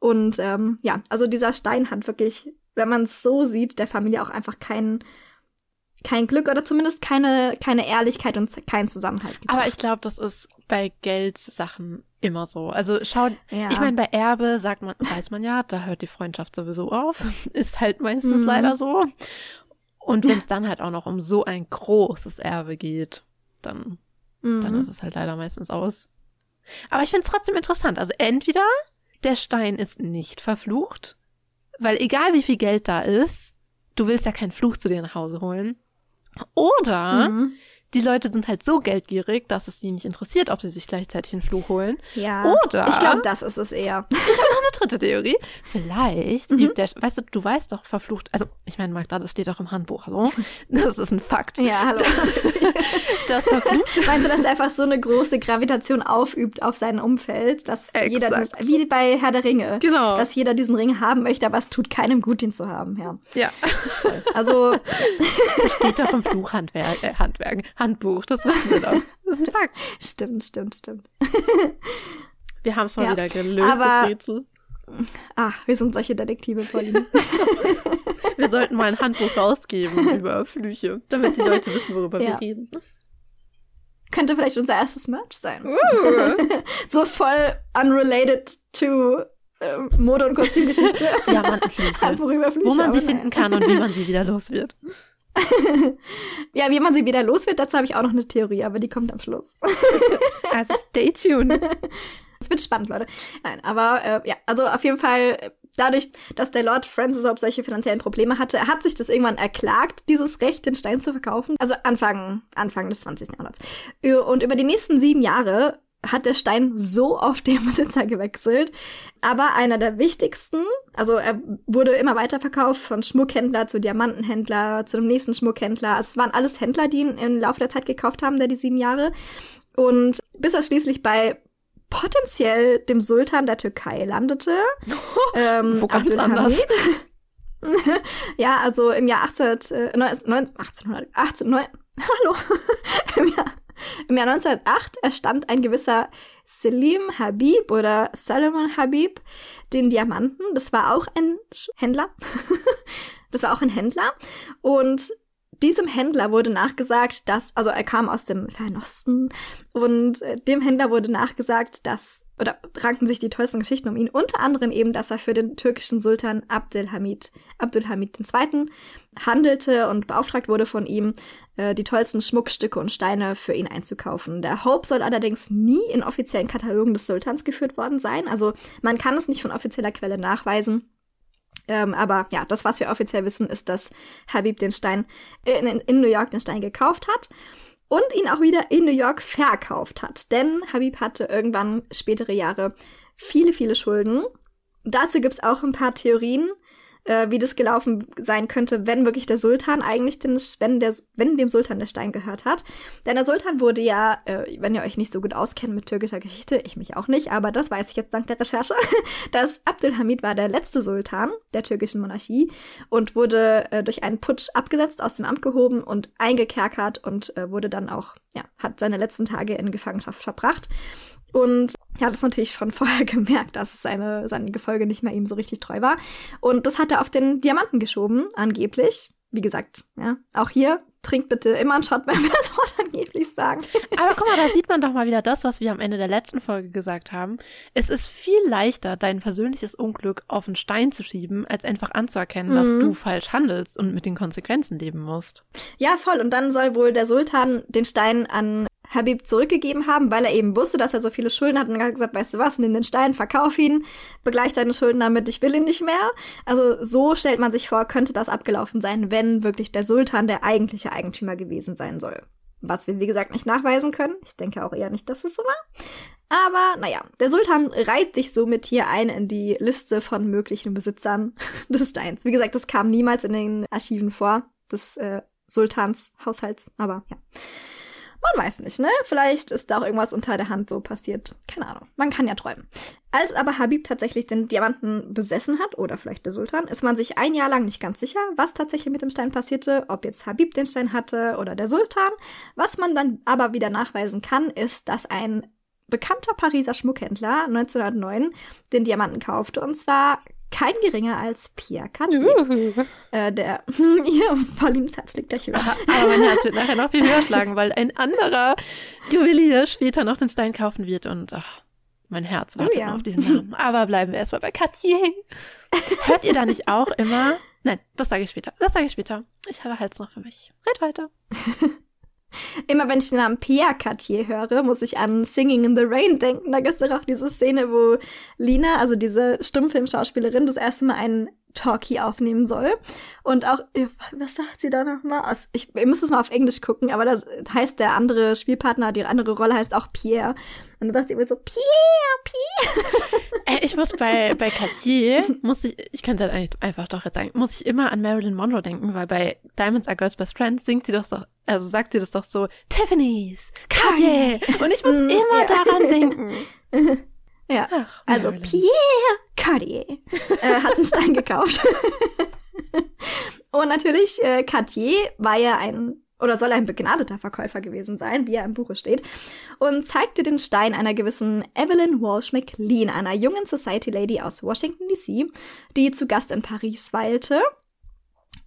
[SPEAKER 1] Und ähm, ja, also dieser Stein hat wirklich, wenn man es so sieht, der Familie auch einfach keinen kein Glück oder zumindest keine, keine Ehrlichkeit und keinen Zusammenhalt
[SPEAKER 2] gebracht. Aber ich glaube, das ist bei Geldsachen immer so. Also schaut, ja. ich meine, bei Erbe sagt man, weiß man ja, da hört die Freundschaft sowieso auf. Ist halt meistens mhm. leider so. Und wenn es dann halt auch noch um so ein großes Erbe geht, dann, mhm. dann ist es halt leider meistens aus. Aber ich finde es trotzdem interessant. Also entweder der Stein ist nicht verflucht, weil egal wie viel Geld da ist, du willst ja keinen Fluch zu dir nach Hause holen. Oder mhm. Die Leute sind halt so geldgierig, dass es die nicht interessiert, ob sie sich gleichzeitig einen Fluch holen.
[SPEAKER 1] Ja. Oder. Ich glaube, das ist es eher.
[SPEAKER 2] Ich habe noch eine dritte Theorie. Vielleicht mhm. der, weißt du, du weißt doch, verflucht, also ich meine, Magda, das steht auch im Handbuch, hallo? Das ist ein Fakt.
[SPEAKER 1] Ja, hallo. das verflucht. Meinst du, dass er einfach so eine große Gravitation aufübt auf sein Umfeld, dass Exakt. jeder, wie bei Herr der Ringe,
[SPEAKER 2] genau.
[SPEAKER 1] dass jeder diesen Ring haben möchte, aber es tut keinem gut, ihn zu haben, ja.
[SPEAKER 2] Ja.
[SPEAKER 1] Also.
[SPEAKER 2] Das steht doch im Fluchhandwerk, äh, Handwerk, Handbuch, das wissen wir doch. Das ist ein Fakt.
[SPEAKER 1] Stimmt, stimmt, stimmt.
[SPEAKER 2] Wir haben es mal ja. wieder gelöst, aber, das Rätsel.
[SPEAKER 1] Ach, wir sind solche Detektive, Pauline.
[SPEAKER 2] wir sollten mal ein Handbuch rausgeben über Flüche, damit die Leute wissen, worüber ja. wir reden.
[SPEAKER 1] Könnte vielleicht unser erstes Merch sein. Uh. so voll unrelated to äh, Mode- und Kostümgeschichte.
[SPEAKER 2] Diamantenflüche. Wo man sie finden kann und wie man sie wieder los wird.
[SPEAKER 1] ja, wie man sie wieder los wird, dazu habe ich auch noch eine Theorie, aber die kommt am Schluss.
[SPEAKER 2] also stay tuned.
[SPEAKER 1] Es wird spannend, Leute. Nein, aber äh, ja, also auf jeden Fall dadurch, dass der Lord Francis Hope solche finanziellen Probleme hatte, hat sich das irgendwann erklagt, dieses Recht, den Stein zu verkaufen. Also Anfang, Anfang des 20. Jahrhunderts. Und über die nächsten sieben Jahre hat der Stein so oft den Besitzer gewechselt. Aber einer der wichtigsten, also er wurde immer weiter verkauft, von Schmuckhändler zu Diamantenhändler, zu dem nächsten Schmuckhändler. Also es waren alles Händler, die ihn im Laufe der Zeit gekauft haben, der die sieben Jahre. Und bis er schließlich bei potenziell dem Sultan der Türkei landete.
[SPEAKER 2] ähm, Wo ganz anders.
[SPEAKER 1] ja, also im Jahr 18, äh, 1800, 18, 9, hallo, im Jahr, im Jahr 1908 erstand ein gewisser Selim Habib oder Salomon Habib den Diamanten. Das war auch ein Händler. das war auch ein Händler. Und diesem Händler wurde nachgesagt, dass, also er kam aus dem Fernosten und äh, dem Händler wurde nachgesagt, dass, oder ranken sich die tollsten Geschichten um ihn, unter anderem eben, dass er für den türkischen Sultan Abdelhamid, Abdulhamid II. handelte und beauftragt wurde von ihm, äh, die tollsten Schmuckstücke und Steine für ihn einzukaufen. Der Hope soll allerdings nie in offiziellen Katalogen des Sultans geführt worden sein, also man kann es nicht von offizieller Quelle nachweisen. Ähm, aber ja, das, was wir offiziell wissen, ist, dass Habib den Stein in, in, in, New York den Stein gekauft hat und ihn auch wieder in New York verkauft hat. Denn Habib hatte irgendwann spätere Jahre viele, viele Schulden. Dazu gibt's auch ein paar Theorien. Äh, wie das gelaufen sein könnte, wenn wirklich der Sultan eigentlich den, wenn der, wenn dem Sultan der Stein gehört hat. Denn der Sultan wurde ja, äh, wenn ihr euch nicht so gut auskennt mit türkischer Geschichte, ich mich auch nicht, aber das weiß ich jetzt dank der Recherche, dass Abdülhamid war der letzte Sultan der türkischen Monarchie und wurde äh, durch einen Putsch abgesetzt, aus dem Amt gehoben und eingekerkert und äh, wurde dann auch, ja, hat seine letzten Tage in Gefangenschaft verbracht. Und er hat es natürlich schon vorher gemerkt, dass seine, seine Gefolge nicht mehr ihm so richtig treu war. Und das hat er auf den Diamanten geschoben, angeblich. Wie gesagt, ja, auch hier trinkt bitte immer einen Shot, wenn wir das Wort angeblich sagen.
[SPEAKER 2] Aber guck mal, da sieht man doch mal wieder das, was wir am Ende der letzten Folge gesagt haben. Es ist viel leichter, dein persönliches Unglück auf einen Stein zu schieben, als einfach anzuerkennen, mhm. dass du falsch handelst und mit den Konsequenzen leben musst.
[SPEAKER 1] Ja, voll. Und dann soll wohl der Sultan den Stein an Habib zurückgegeben haben, weil er eben wusste, dass er so viele Schulden hat und hat gesagt, weißt du was, nimm den Stein, verkauf ihn, begleich deine Schulden damit, ich will ihn nicht mehr. Also so stellt man sich vor, könnte das abgelaufen sein, wenn wirklich der Sultan der eigentliche Eigentümer gewesen sein soll. Was wir, wie gesagt, nicht nachweisen können. Ich denke auch eher nicht, dass es so war. Aber naja, der Sultan reiht sich somit hier ein in die Liste von möglichen Besitzern des Steins. Wie gesagt, das kam niemals in den Archiven vor, des äh, Sultans Haushalts, aber ja. Man weiß nicht, ne? Vielleicht ist da auch irgendwas unter der Hand so passiert. Keine Ahnung. Man kann ja träumen. Als aber Habib tatsächlich den Diamanten besessen hat, oder vielleicht der Sultan, ist man sich ein Jahr lang nicht ganz sicher, was tatsächlich mit dem Stein passierte, ob jetzt Habib den Stein hatte oder der Sultan. Was man dann aber wieder nachweisen kann, ist, dass ein bekannter Pariser Schmuckhändler 1909 den Diamanten kaufte. Und zwar kein geringer als Pierre. Uh. Äh, der, hier, Paulines Herz liegt gleich höher.
[SPEAKER 2] aber mein Herz wird nachher noch viel höher schlagen, weil ein anderer Juwelier später noch den Stein kaufen wird und ach, mein Herz wartet oh, ja. auf diesen Namen. Aber bleiben wir erstmal bei Cartier. Hört ihr da nicht auch immer? Nein, das sage ich später. Das sage ich später. Ich habe Hals noch für mich. Red weiter.
[SPEAKER 1] Immer wenn ich den Namen Pierre Cartier höre, muss ich an Singing in the Rain denken. Da gibt es doch auch diese Szene, wo Lina, also diese Stummfilmschauspielerin, das erste Mal einen Talkie aufnehmen soll. Und auch, was sagt sie da nochmal? Also ich, ich muss es mal auf Englisch gucken, aber das heißt, der andere Spielpartner, die andere Rolle heißt auch Pierre. Und dann sagt sie immer so, Pierre, Pierre.
[SPEAKER 2] Äh, ich muss bei, bei Cartier, muss ich, ich könnte das eigentlich einfach doch jetzt sagen, muss ich immer an Marilyn Monroe denken, weil bei Diamonds Are Girls Best Friends singt sie doch so, also sagt sie das doch so, Tiffany's, Cartier. Und ich muss mm, immer daran denken.
[SPEAKER 1] Ja, Ach, also Pierre Cartier äh, hat einen Stein gekauft. Und natürlich, äh, Cartier war ja ein oder soll ein begnadeter Verkäufer gewesen sein, wie er im Buche steht, und zeigte den Stein einer gewissen Evelyn Walsh McLean, einer jungen Society Lady aus Washington DC, die zu Gast in Paris weilte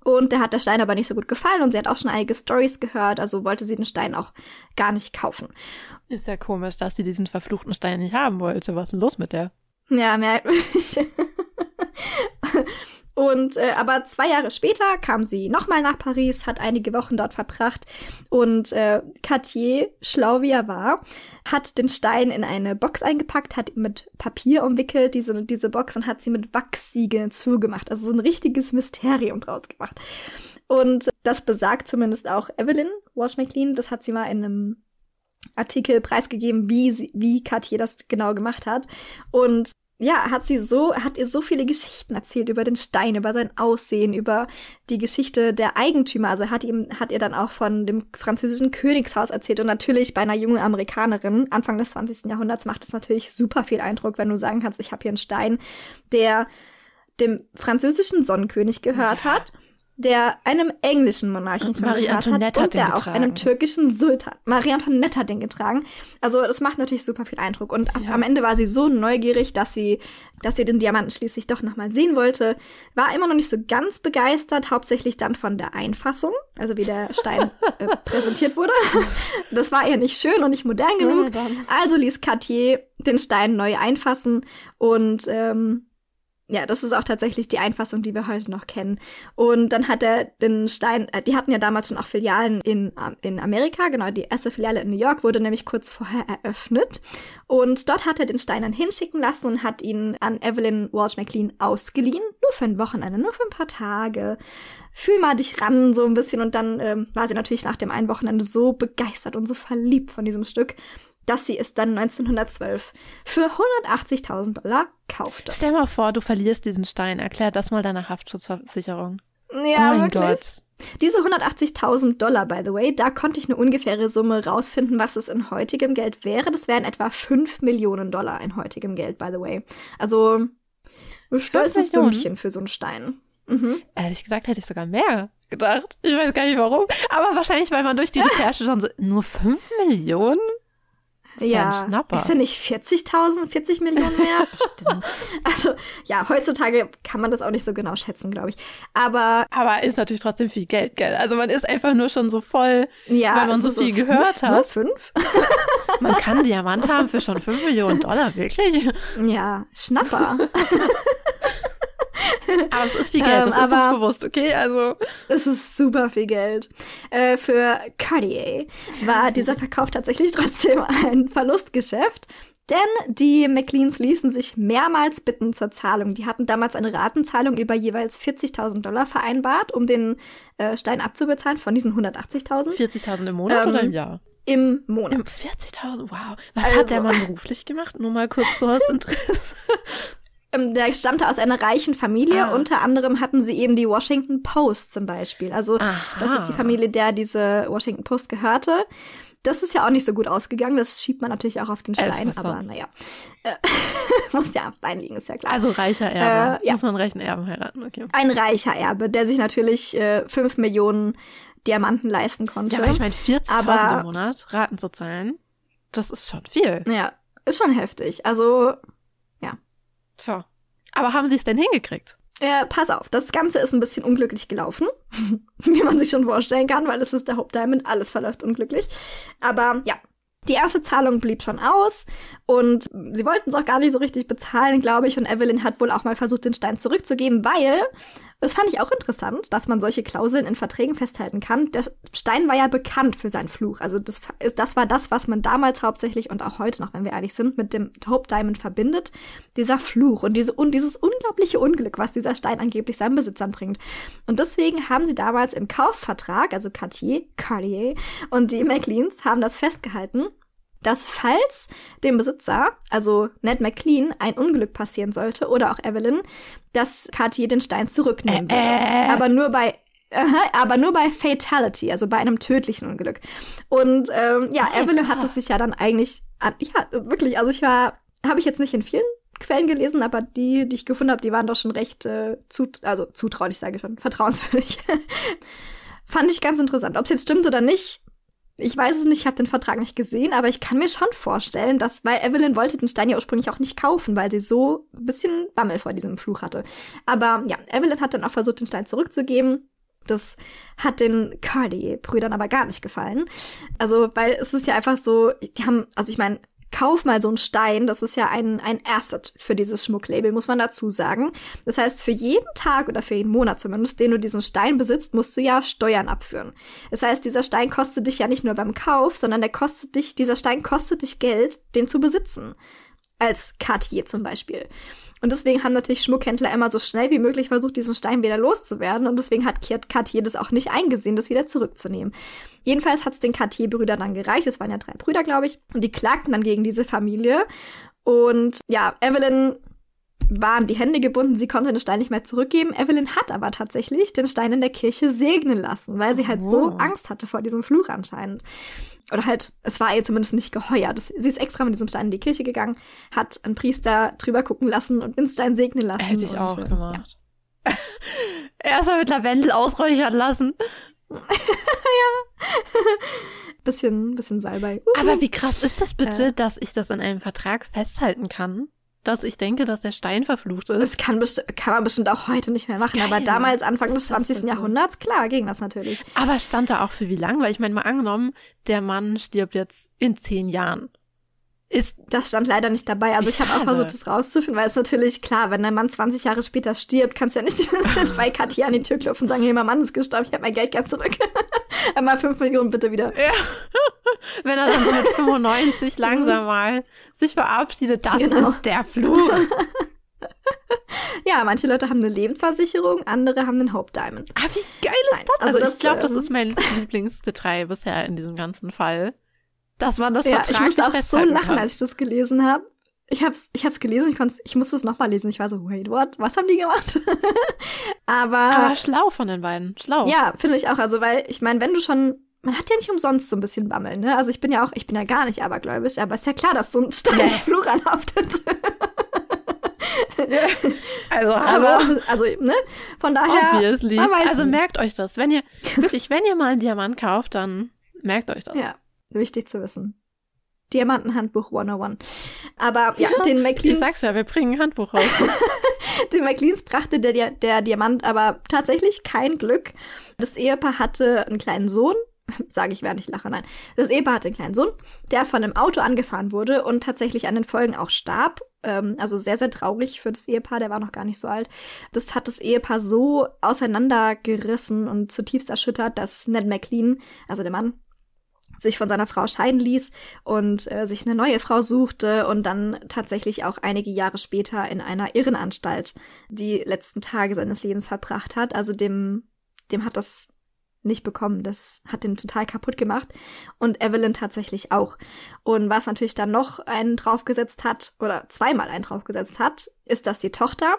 [SPEAKER 1] und der hat der Stein aber nicht so gut gefallen und sie hat auch schon einige Stories gehört, also wollte sie den Stein auch gar nicht kaufen.
[SPEAKER 2] Ist ja komisch, dass sie diesen verfluchten Stein nicht haben wollte. Was ist denn los mit der?
[SPEAKER 1] Ja, merkwürdig. Und äh, aber zwei Jahre später kam sie nochmal nach Paris, hat einige Wochen dort verbracht und äh, Cartier, schlau wie er war, hat den Stein in eine Box eingepackt, hat ihn mit Papier umwickelt, diese, diese Box, und hat sie mit Wachssiegeln zugemacht. Also so ein richtiges Mysterium draus gemacht. Und das besagt zumindest auch Evelyn Walsh McLean. Das hat sie mal in einem Artikel preisgegeben, wie, sie, wie Cartier das genau gemacht hat. Und ja, hat sie so, hat ihr so viele Geschichten erzählt über den Stein, über sein Aussehen, über die Geschichte der Eigentümer. Also hat ihm, hat ihr dann auch von dem französischen Königshaus erzählt. Und natürlich bei einer jungen Amerikanerin, Anfang des 20. Jahrhunderts, macht es natürlich super viel Eindruck, wenn du sagen kannst, ich habe hier einen Stein, der dem französischen Sonnenkönig gehört ja. hat der einem englischen Monarchen
[SPEAKER 2] schon Marie Antoinette
[SPEAKER 1] hat und der auch einem türkischen Sultan. Marie Antoinette hat den getragen. Also das macht natürlich super viel Eindruck. Und ja. am Ende war sie so neugierig, dass sie, dass sie den Diamanten schließlich doch nochmal sehen wollte. War immer noch nicht so ganz begeistert, hauptsächlich dann von der Einfassung, also wie der Stein äh, präsentiert wurde. Das war ihr nicht schön und nicht modern genug. also ließ Cartier den Stein neu einfassen und ähm, ja, das ist auch tatsächlich die Einfassung, die wir heute noch kennen. Und dann hat er den Stein, äh, die hatten ja damals schon auch Filialen in, ähm, in Amerika, genau, die erste Filiale in New York wurde nämlich kurz vorher eröffnet. Und dort hat er den Stein dann hinschicken lassen und hat ihn an Evelyn Walsh McLean ausgeliehen. Nur für ein Wochenende, nur für ein paar Tage. Fühl mal dich ran, so ein bisschen. Und dann ähm, war sie natürlich nach dem einen Wochenende so begeistert und so verliebt von diesem Stück, dass sie es dann 1912 für 180.000 Dollar kaufte.
[SPEAKER 2] Stell mal vor, du verlierst diesen Stein. Erklär das mal deiner Haftschutzversicherung.
[SPEAKER 1] Ja, oh mein wirklich? Gott. Diese 180.000 Dollar, by the way, da konnte ich eine ungefähre Summe rausfinden, was es in heutigem Geld wäre. Das wären etwa 5 Millionen Dollar in heutigem Geld, by the way. Also ein stolzes Summchen für so einen Stein.
[SPEAKER 2] Mhm. Ehrlich gesagt hätte ich sogar mehr gedacht. Ich weiß gar nicht warum. Aber wahrscheinlich, weil man durch die Recherche schon so, nur 5 Millionen?
[SPEAKER 1] Ja, ja ist ja nicht 40.000, 40 Millionen mehr? Bestimmt. Also, ja, heutzutage kann man das auch nicht so genau schätzen, glaube ich. Aber.
[SPEAKER 2] Aber ist natürlich trotzdem viel Geld, gell? Also, man ist einfach nur schon so voll, ja, weil man so, so viel fünf, gehört hat.
[SPEAKER 1] Fünf?
[SPEAKER 2] man kann Diamant haben für schon 5 Millionen Dollar, wirklich?
[SPEAKER 1] Ja, Schnapper.
[SPEAKER 2] Aber es ist viel Geld, das ähm, ist uns bewusst, okay? Also.
[SPEAKER 1] Es ist super viel Geld. Äh, für Cartier war dieser Verkauf tatsächlich trotzdem ein Verlustgeschäft. Denn die McLeans ließen sich mehrmals bitten zur Zahlung. Die hatten damals eine Ratenzahlung über jeweils 40.000 Dollar vereinbart, um den äh, Stein abzubezahlen von diesen 180.000.
[SPEAKER 2] 40.000 im Monat ähm, oder im Jahr?
[SPEAKER 1] Im Monat.
[SPEAKER 2] 40.000, wow. Was also, hat der Mann beruflich gemacht? Nur mal kurz so aus Interesse.
[SPEAKER 1] Ähm, der stammte aus einer reichen Familie. Ah. Unter anderem hatten sie eben die Washington Post zum Beispiel. Also Aha. das ist die Familie, der diese Washington Post gehörte. Das ist ja auch nicht so gut ausgegangen. Das schiebt man natürlich auch auf den Stein. aber naja, äh, muss ja einliegen, ist ja klar.
[SPEAKER 2] Also reicher Erbe. Äh, ja. Muss man reichen Erben heiraten. Okay.
[SPEAKER 1] Ein reicher Erbe, der sich natürlich äh, 5 Millionen Diamanten leisten konnte.
[SPEAKER 2] Ja, aber ich meine, 40.000 im Monat Raten zu zahlen, das ist schon viel.
[SPEAKER 1] Ja, ist schon heftig. Also
[SPEAKER 2] Tja. Aber haben sie es denn hingekriegt?
[SPEAKER 1] Äh, pass auf, das Ganze ist ein bisschen unglücklich gelaufen, wie man sich schon vorstellen kann, weil es ist der Hauptdiamond, alles verläuft unglücklich. Aber ja, die erste Zahlung blieb schon aus und sie wollten es auch gar nicht so richtig bezahlen, glaube ich. Und Evelyn hat wohl auch mal versucht, den Stein zurückzugeben, weil, das fand ich auch interessant, dass man solche Klauseln in Verträgen festhalten kann. Der Stein war ja bekannt für seinen Fluch. Also das, das war das, was man damals hauptsächlich und auch heute noch, wenn wir ehrlich sind, mit dem Hope Diamond verbindet. Dieser Fluch und, diese, und dieses unglaubliche Unglück, was dieser Stein angeblich seinen Besitzern bringt. Und deswegen haben sie damals im Kaufvertrag, also Cartier, Cartier und die McLeans haben das festgehalten dass falls dem Besitzer, also Ned McLean, ein Unglück passieren sollte oder auch Evelyn, dass Cartier den Stein zurücknehmen würde. Äh, äh. Aber nur bei äh, aber nur bei Fatality, also bei einem tödlichen Unglück. Und ähm, ja, oh Evelyn hat es sich ja dann eigentlich, an, ja, wirklich, also ich war, habe ich jetzt nicht in vielen Quellen gelesen, aber die, die ich gefunden habe, die waren doch schon recht äh, zut also zutraulich, sage ich schon, vertrauenswürdig. Fand ich ganz interessant. Ob es jetzt stimmt oder nicht, ich weiß es nicht, ich habe den Vertrag nicht gesehen, aber ich kann mir schon vorstellen, dass, weil Evelyn wollte den Stein ja ursprünglich auch nicht kaufen, weil sie so ein bisschen Bammel vor diesem Fluch hatte. Aber ja, Evelyn hat dann auch versucht, den Stein zurückzugeben. Das hat den Cardi-Brüdern aber gar nicht gefallen. Also, weil es ist ja einfach so, die haben, also ich meine, kauf mal so einen Stein. Das ist ja ein, ein Asset für dieses Schmucklabel, muss man dazu sagen. Das heißt, für jeden Tag oder für jeden Monat zumindest, den du diesen Stein besitzt, musst du ja Steuern abführen. Das heißt, dieser Stein kostet dich ja nicht nur beim Kauf, sondern der kostet dich, dieser Stein kostet dich Geld, den zu besitzen. Als Cartier zum Beispiel. Und deswegen haben natürlich Schmuckhändler immer so schnell wie möglich versucht, diesen Stein wieder loszuwerden. Und deswegen hat Cartier das auch nicht eingesehen, das wieder zurückzunehmen. Jedenfalls hat es den Cartier-Brüdern dann gereicht. Es waren ja drei Brüder, glaube ich. Und die klagten dann gegen diese Familie. Und ja, Evelyn waren die Hände gebunden, sie konnte den Stein nicht mehr zurückgeben. Evelyn hat aber tatsächlich den Stein in der Kirche segnen lassen, weil sie halt oh. so Angst hatte vor diesem Fluch anscheinend. Oder halt, es war ihr zumindest nicht geheuer. Das, sie ist extra mit diesem Stein in die Kirche gegangen, hat einen Priester drüber gucken lassen und den Stein segnen lassen.
[SPEAKER 2] Hätte ich und, auch äh, gemacht. Ja. Erstmal mit Lavendel ausräuchern lassen.
[SPEAKER 1] ja. bisschen, bisschen Salbei.
[SPEAKER 2] Uh. Aber wie krass ist das bitte, äh. dass ich das in einem Vertrag festhalten kann? Dass ich denke, dass der Stein verflucht ist.
[SPEAKER 1] Das kann, kann man bestimmt auch heute nicht mehr machen. Geil. Aber damals, Anfang des 20. Jahrhunderts, klar, ging das natürlich.
[SPEAKER 2] Aber stand da auch für wie lang? Weil ich meine, mal angenommen, der Mann stirbt jetzt in zehn Jahren.
[SPEAKER 1] Ist das stand leider nicht dabei. Also ich habe auch versucht, das rauszufinden, weil es natürlich klar, wenn dein Mann 20 Jahre später stirbt, kannst du ja nicht bei Katja an die Tür klopfen und sagen, hey, mein Mann ist gestorben, ich habe mein Geld gern zurück. Einmal fünf Millionen bitte wieder.
[SPEAKER 2] Ja. wenn er dann so mit 95 langsam mal sich verabschiedet, das genau. ist der Fluch.
[SPEAKER 1] ja, manche Leute haben eine Lebensversicherung, andere haben einen Hope Diamond.
[SPEAKER 2] Ah, wie geil ist Nein, das? Also, also ich glaube, das ähm, ist mein Lieblingsdetail bisher in diesem ganzen Fall dass man das
[SPEAKER 1] ja, Ich musste auch so lachen, kann. als ich das gelesen habe. Ich hab's, ich hab's gelesen, ich, ich musste es nochmal lesen. Ich war so, wait, what? Was haben die gemacht? Aber.
[SPEAKER 2] Aber schlau von den beiden. Schlau.
[SPEAKER 1] Ja, finde ich auch. Also, weil, ich meine, wenn du schon man hat ja nicht umsonst so ein bisschen Bammel, ne? Also ich bin ja auch, ich bin ja gar nicht abergläubisch, aber ist ja klar, dass so ein Stein nee. Fluch anhaftet.
[SPEAKER 2] also, aber,
[SPEAKER 1] also, ne? Von daher.
[SPEAKER 2] Obviously. Also merkt euch das. Wenn ihr, wirklich, wenn ihr mal einen Diamant kauft, dann merkt euch das.
[SPEAKER 1] Ja, wichtig zu wissen. Diamantenhandbuch 101. Aber ja, den McLeans.
[SPEAKER 2] Ich sag's ja, wir bringen ein Handbuch raus.
[SPEAKER 1] den McLeans brachte der, der Diamant aber tatsächlich kein Glück. Das Ehepaar hatte einen kleinen Sohn, sage ich, während ich lache, nein. Das Ehepaar hatte einen kleinen Sohn, der von einem Auto angefahren wurde und tatsächlich an den Folgen auch starb. Ähm, also sehr, sehr traurig für das Ehepaar, der war noch gar nicht so alt. Das hat das Ehepaar so auseinandergerissen und zutiefst erschüttert, dass Ned McLean, also der Mann, sich von seiner Frau scheiden ließ und äh, sich eine neue Frau suchte und dann tatsächlich auch einige Jahre später in einer Irrenanstalt die letzten Tage seines Lebens verbracht hat. Also dem, dem hat das nicht bekommen. Das hat den total kaputt gemacht. Und Evelyn tatsächlich auch. Und was natürlich dann noch einen draufgesetzt hat, oder zweimal einen draufgesetzt hat, ist, dass die Tochter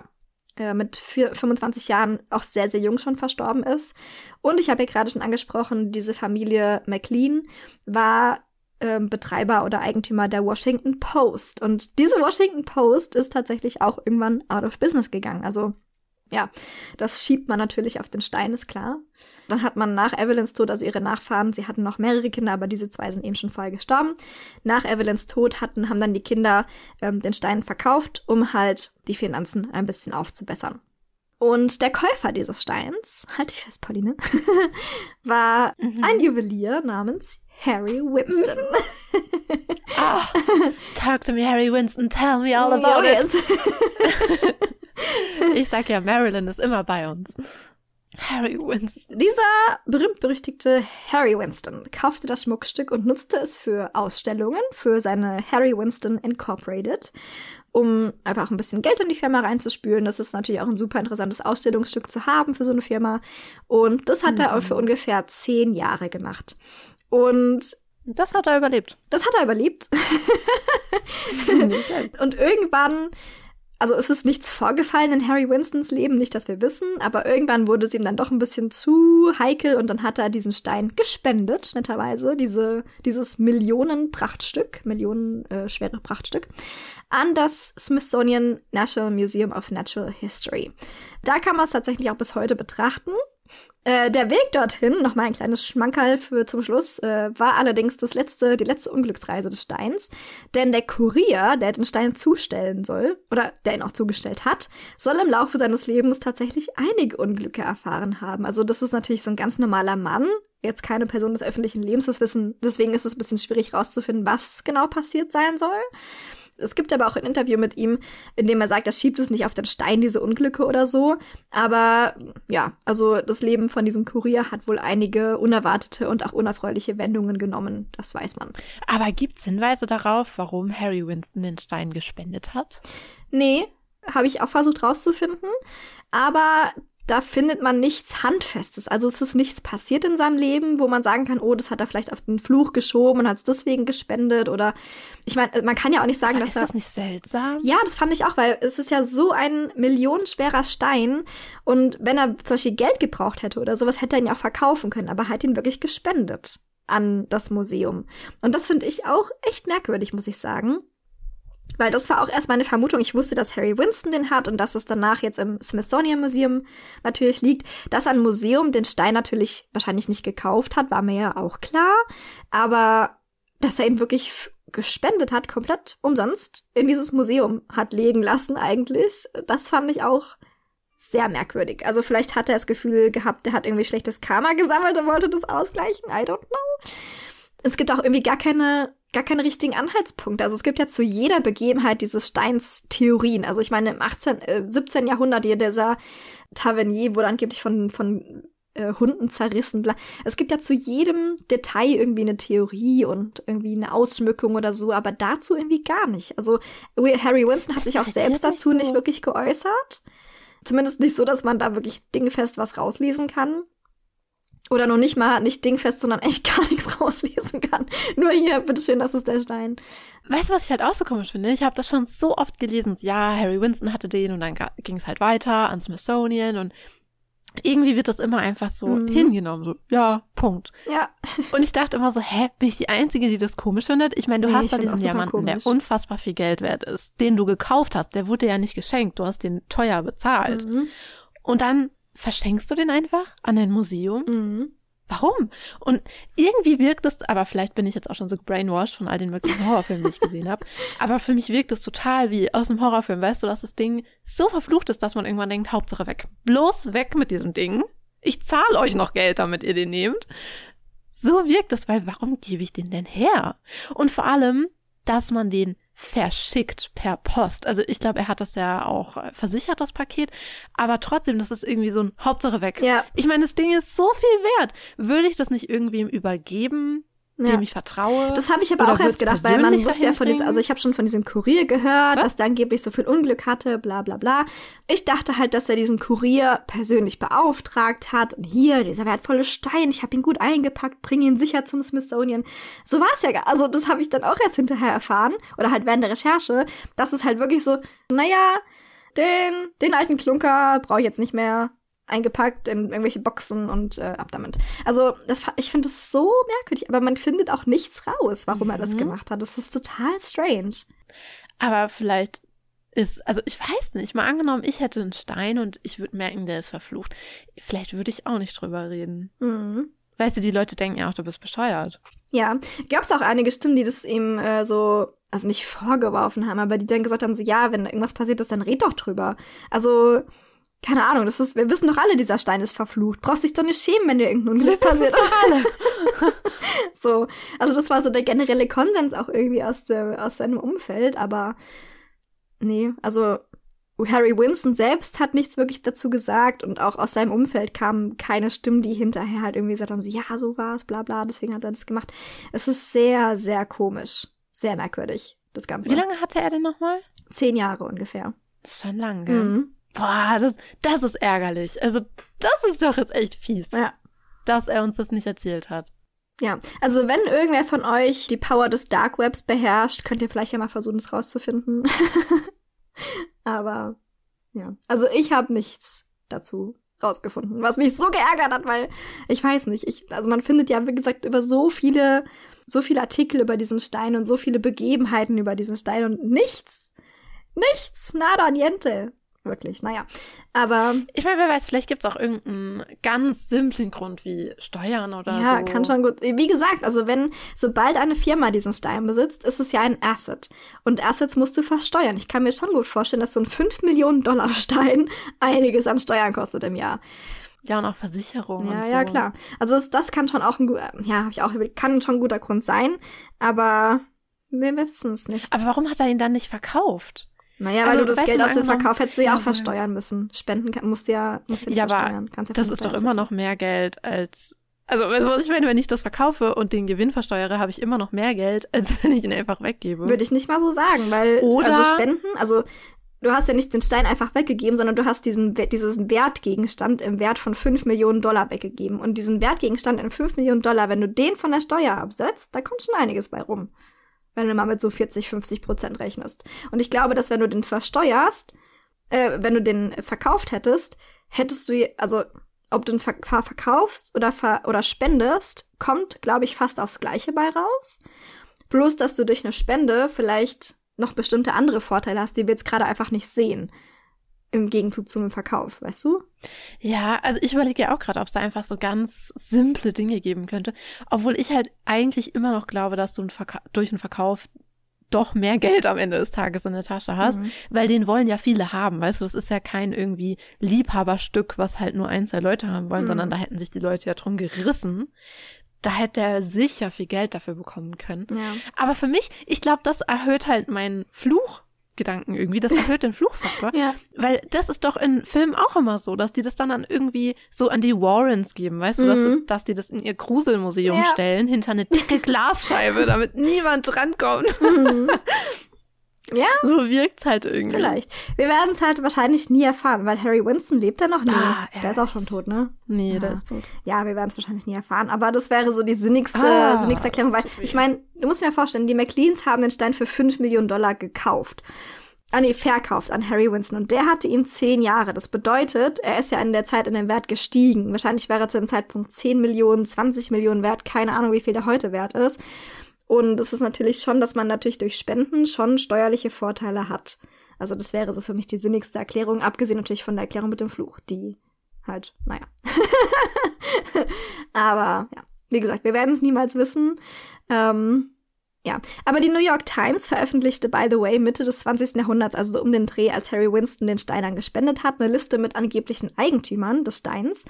[SPEAKER 1] äh, mit vier, 25 Jahren auch sehr, sehr jung schon verstorben ist. Und ich habe ja gerade schon angesprochen, diese Familie McLean war ähm, Betreiber oder Eigentümer der Washington Post. Und diese Washington Post ist tatsächlich auch irgendwann out of business gegangen. Also ja, das schiebt man natürlich auf den Stein, ist klar. Dann hat man nach Evelyns Tod, also ihre Nachfahren, sie hatten noch mehrere Kinder, aber diese zwei sind eben schon vorher gestorben. Nach Evelyns Tod hatten, haben dann die Kinder ähm, den Stein verkauft, um halt die Finanzen ein bisschen aufzubessern. Und der Käufer dieses Steins, halte ich fest, Pauline, war mhm. ein Juwelier namens Harry Winston.
[SPEAKER 2] oh, talk to me, Harry Winston, tell me all about yes. it. Ich sag ja, Marilyn ist immer bei uns. Harry Winston.
[SPEAKER 1] Dieser berühmt-berüchtigte Harry Winston kaufte das Schmuckstück und nutzte es für Ausstellungen für seine Harry Winston Incorporated, um einfach ein bisschen Geld in die Firma reinzuspülen. Das ist natürlich auch ein super interessantes Ausstellungsstück zu haben für so eine Firma. Und das hat mhm. er für ungefähr zehn Jahre gemacht. Und
[SPEAKER 2] das hat er überlebt.
[SPEAKER 1] Das hat er überlebt. und irgendwann also es ist nichts vorgefallen in Harry Winstons Leben, nicht, dass wir wissen, aber irgendwann wurde es ihm dann doch ein bisschen zu heikel und dann hat er diesen Stein gespendet, netterweise, diese, dieses Millionen-Prachtstück, millionenschwere äh, Prachtstück, an das Smithsonian National Museum of Natural History. Da kann man es tatsächlich auch bis heute betrachten. Äh, der Weg dorthin, nochmal ein kleines Schmankerl für zum Schluss, äh, war allerdings das letzte, die letzte Unglücksreise des Steins. Denn der Kurier, der den Stein zustellen soll, oder der ihn auch zugestellt hat, soll im Laufe seines Lebens tatsächlich einige Unglücke erfahren haben. Also das ist natürlich so ein ganz normaler Mann, jetzt keine Person des öffentlichen Lebens, das wissen, deswegen ist es ein bisschen schwierig rauszufinden, was genau passiert sein soll. Es gibt aber auch ein Interview mit ihm, in dem er sagt, er schiebt es nicht auf den Stein, diese Unglücke oder so. Aber ja, also das Leben von diesem Kurier hat wohl einige unerwartete und auch unerfreuliche Wendungen genommen. Das weiß man.
[SPEAKER 2] Aber gibt es Hinweise darauf, warum Harry Winston den Stein gespendet hat?
[SPEAKER 1] Nee, habe ich auch versucht rauszufinden. Aber da findet man nichts Handfestes. Also es ist nichts passiert in seinem Leben, wo man sagen kann, oh, das hat er vielleicht auf den Fluch geschoben und hat es deswegen gespendet oder ich meine, man kann ja auch nicht sagen,
[SPEAKER 2] Aber
[SPEAKER 1] dass
[SPEAKER 2] ist er. Ist das nicht seltsam?
[SPEAKER 1] Ja, das fand ich auch, weil es ist ja so ein millionenschwerer Stein und wenn er zum Beispiel Geld gebraucht hätte oder sowas, hätte er ihn ja auch verkaufen können, aber er hat ihn wirklich gespendet an das Museum. Und das finde ich auch echt merkwürdig, muss ich sagen. Weil das war auch erst meine Vermutung. Ich wusste, dass Harry Winston den hat und dass es danach jetzt im Smithsonian Museum natürlich liegt. Dass ein Museum den Stein natürlich wahrscheinlich nicht gekauft hat, war mir ja auch klar. Aber dass er ihn wirklich gespendet hat, komplett umsonst, in dieses Museum hat legen lassen eigentlich, das fand ich auch sehr merkwürdig. Also vielleicht hat er das Gefühl gehabt, er hat irgendwie schlechtes Karma gesammelt und wollte das ausgleichen. I don't know. Es gibt auch irgendwie gar keine gar keine richtigen Anhaltspunkte. Also es gibt ja zu jeder Begebenheit dieses Steins Theorien. Also ich meine, im 18, äh, 17. Jahrhundert hier dieser Tavernier wurde angeblich von, von äh, Hunden zerrissen. Bla. Es gibt ja zu jedem Detail irgendwie eine Theorie und irgendwie eine Ausschmückung oder so, aber dazu irgendwie gar nicht. Also Harry Winston hat sich auch selbst dazu so. nicht wirklich geäußert. Zumindest nicht so, dass man da wirklich dingfest was rauslesen kann. Oder noch nicht mal nicht dingfest, sondern echt gar nichts rauslesen kann. Nur hier, bitteschön, das ist der Stein.
[SPEAKER 2] Weißt du, was ich halt auch so komisch finde? Ich habe das schon so oft gelesen. Ja, Harry Winston hatte den und dann ging es halt weiter ans Smithsonian und irgendwie wird das immer einfach so mhm. hingenommen. So, ja, Punkt.
[SPEAKER 1] Ja.
[SPEAKER 2] Und ich dachte immer so, hä, bin ich die Einzige, die das komisch findet? Ich meine, du nee, hast da diesen Diamanten, komisch. der unfassbar viel Geld wert ist, den du gekauft hast. Der wurde ja nicht geschenkt. Du hast den teuer bezahlt. Mhm. Und dann verschenkst du den einfach an ein Museum?
[SPEAKER 1] Mhm.
[SPEAKER 2] Warum? Und irgendwie wirkt es, aber vielleicht bin ich jetzt auch schon so brainwashed von all den möglichen Horrorfilmen, die ich gesehen habe, aber für mich wirkt es total wie aus einem Horrorfilm, weißt du, dass das Ding so verflucht ist, dass man irgendwann denkt, Hauptsache weg. Bloß weg mit diesem Ding. Ich zahle euch noch Geld, damit ihr den nehmt. So wirkt es, weil warum gebe ich den denn her? Und vor allem, dass man den verschickt per Post. Also ich glaube, er hat das ja auch versichert, das Paket. Aber trotzdem, das ist irgendwie so ein Hauptsache weg.
[SPEAKER 1] Ja.
[SPEAKER 2] Ich meine, das Ding ist so viel wert. Würde ich das nicht irgendwem übergeben? Ja. dem ich vertraue.
[SPEAKER 1] Das habe ich aber auch erst gedacht, weil man wusste ja von diesem, also ich habe schon von diesem Kurier gehört, Was? dass der angeblich so viel Unglück hatte, bla bla bla. Ich dachte halt, dass er diesen Kurier persönlich beauftragt hat und hier, dieser wertvolle Stein, ich habe ihn gut eingepackt, bring ihn sicher zum Smithsonian. So war es ja, also das habe ich dann auch erst hinterher erfahren oder halt während der Recherche, dass es halt wirklich so, naja, den, den alten Klunker brauche ich jetzt nicht mehr eingepackt in irgendwelche Boxen und äh, ab damit. Also das, ich finde das so merkwürdig, aber man findet auch nichts raus, warum mhm. er das mhm. gemacht hat. Das ist total strange.
[SPEAKER 2] Aber vielleicht ist, also ich weiß nicht, mal angenommen, ich hätte einen Stein und ich würde merken, der ist verflucht. Vielleicht würde ich auch nicht drüber reden.
[SPEAKER 1] Mhm.
[SPEAKER 2] Weißt du, die Leute denken ja auch, du bist bescheuert.
[SPEAKER 1] Ja, gab es auch einige Stimmen, die das ihm äh, so, also nicht vorgeworfen haben, aber die dann gesagt haben, so ja, wenn irgendwas passiert ist, dann red doch drüber. Also keine Ahnung, das ist, wir wissen doch alle, dieser Stein ist verflucht. Brauchst dich doch nicht schämen, wenn dir irgendein Unglück passiert.
[SPEAKER 2] Doch alle.
[SPEAKER 1] so, also das war so der generelle Konsens auch irgendwie aus, der, aus seinem Umfeld, aber nee, also Harry Winston selbst hat nichts wirklich dazu gesagt und auch aus seinem Umfeld kamen keine Stimmen, die hinterher halt irgendwie gesagt haben, so, ja, so war's, bla bla, deswegen hat er das gemacht. Es ist sehr, sehr komisch. Sehr merkwürdig, das Ganze.
[SPEAKER 2] Wie lange hatte er denn nochmal?
[SPEAKER 1] Zehn Jahre ungefähr.
[SPEAKER 2] Das ist schon lang, gell? Mhm. Boah, das, das ist ärgerlich. Also, das ist doch jetzt echt fies.
[SPEAKER 1] Ja.
[SPEAKER 2] Dass er uns das nicht erzählt hat.
[SPEAKER 1] Ja, also wenn irgendwer von euch die Power des Dark Webs beherrscht, könnt ihr vielleicht ja mal versuchen, es rauszufinden. Aber ja, also ich habe nichts dazu rausgefunden, was mich so geärgert hat, weil ich weiß nicht, ich, also man findet ja, wie gesagt, über so viele, so viele Artikel über diesen Stein und so viele Begebenheiten über diesen Stein und nichts, nichts, nada, niente. Wirklich, naja. Aber.
[SPEAKER 2] Ich meine, wer weiß, vielleicht gibt es auch irgendeinen ganz simplen Grund wie Steuern oder
[SPEAKER 1] ja,
[SPEAKER 2] so.
[SPEAKER 1] Ja, kann schon gut. Wie gesagt, also wenn, sobald eine Firma diesen Stein besitzt, ist es ja ein Asset. Und Assets musst du versteuern. Ich kann mir schon gut vorstellen, dass so ein 5 Millionen Dollar Stein einiges an Steuern kostet im Jahr.
[SPEAKER 2] Ja, und auch Versicherung.
[SPEAKER 1] Ja,
[SPEAKER 2] und so.
[SPEAKER 1] ja, klar. Also das, das kann schon auch ein guter, ja, habe ich auch, kann schon ein guter Grund sein, aber wir wissen es nicht.
[SPEAKER 2] Aber warum hat er ihn dann nicht verkauft?
[SPEAKER 1] Naja, weil also, du das Geld aus dem Verkauf hättest du ja auch versteuern müssen. Spenden musst du ja, musst du
[SPEAKER 2] ja, versteuern. Aber ja das ist doch immer noch mehr Geld als also, weißt du, was ich meine? Wenn ich das verkaufe und den Gewinn versteuere, habe ich immer noch mehr Geld, als wenn ich ihn einfach weggebe.
[SPEAKER 1] Würde ich nicht mal so sagen, weil
[SPEAKER 2] Oder
[SPEAKER 1] also Spenden, also du hast ja nicht den Stein einfach weggegeben, sondern du hast diesen, diesen Wertgegenstand im Wert von 5 Millionen Dollar weggegeben. Und diesen Wertgegenstand in 5 Millionen Dollar, wenn du den von der Steuer absetzt, da kommt schon einiges bei rum wenn du mal mit so 40, 50 Prozent rechnest. Und ich glaube, dass wenn du den versteuerst, äh, wenn du den verkauft hättest, hättest du, also ob du den ver verkaufst oder, ver oder spendest, kommt, glaube ich, fast aufs Gleiche bei raus. Bloß, dass du durch eine Spende vielleicht noch bestimmte andere Vorteile hast, die wir jetzt gerade einfach nicht sehen im Gegenzug zum Verkauf, weißt du?
[SPEAKER 2] Ja, also ich überlege ja auch gerade, ob es da einfach so ganz simple Dinge geben könnte. Obwohl ich halt eigentlich immer noch glaube, dass du durch einen Verkauf doch mehr Geld am Ende des Tages in der Tasche hast, mhm. weil den wollen ja viele haben, weißt du, das ist ja kein irgendwie Liebhaberstück, was halt nur ein, zwei Leute haben wollen, mhm. sondern da hätten sich die Leute ja drum gerissen. Da hätte er sicher viel Geld dafür bekommen können.
[SPEAKER 1] Ja.
[SPEAKER 2] Aber für mich, ich glaube, das erhöht halt meinen Fluch Gedanken irgendwie. Das erhöht den Fluchfaktor.
[SPEAKER 1] ja.
[SPEAKER 2] Weil das ist doch in Filmen auch immer so, dass die das dann an irgendwie so an die Warrens geben, weißt du, dass, mhm. dass die das in ihr Gruselmuseum ja. stellen, hinter eine dicke Glasscheibe, damit niemand drankommt. Mhm.
[SPEAKER 1] Ja.
[SPEAKER 2] So wirkt's halt irgendwie.
[SPEAKER 1] Vielleicht. Wir werden es halt wahrscheinlich nie erfahren, weil Harry Winston lebt ja noch nie. Ah, der ist auch schon tot, ne?
[SPEAKER 2] Nee,
[SPEAKER 1] ja.
[SPEAKER 2] der ist tot.
[SPEAKER 1] Ja, wir werden es wahrscheinlich nie erfahren. Aber das wäre so die sinnigste, ah, sinnigste Erklärung, weil ich meine, du musst dir mal vorstellen, die McLeans haben den Stein für 5 Millionen Dollar gekauft. Ah nee, verkauft an Harry Winston. Und der hatte ihn zehn Jahre. Das bedeutet, er ist ja in der Zeit in dem Wert gestiegen. Wahrscheinlich wäre er zu dem Zeitpunkt 10 Millionen, 20 Millionen wert. Keine Ahnung, wie viel der heute wert ist. Und es ist natürlich schon, dass man natürlich durch Spenden schon steuerliche Vorteile hat. Also das wäre so für mich die sinnigste Erklärung, abgesehen natürlich von der Erklärung mit dem Fluch, die halt, naja. Aber ja, wie gesagt, wir werden es niemals wissen. Ähm, ja, aber die New York Times veröffentlichte, by the way, Mitte des 20. Jahrhunderts, also so um den Dreh, als Harry Winston den Steinern gespendet hat, eine Liste mit angeblichen Eigentümern des Steins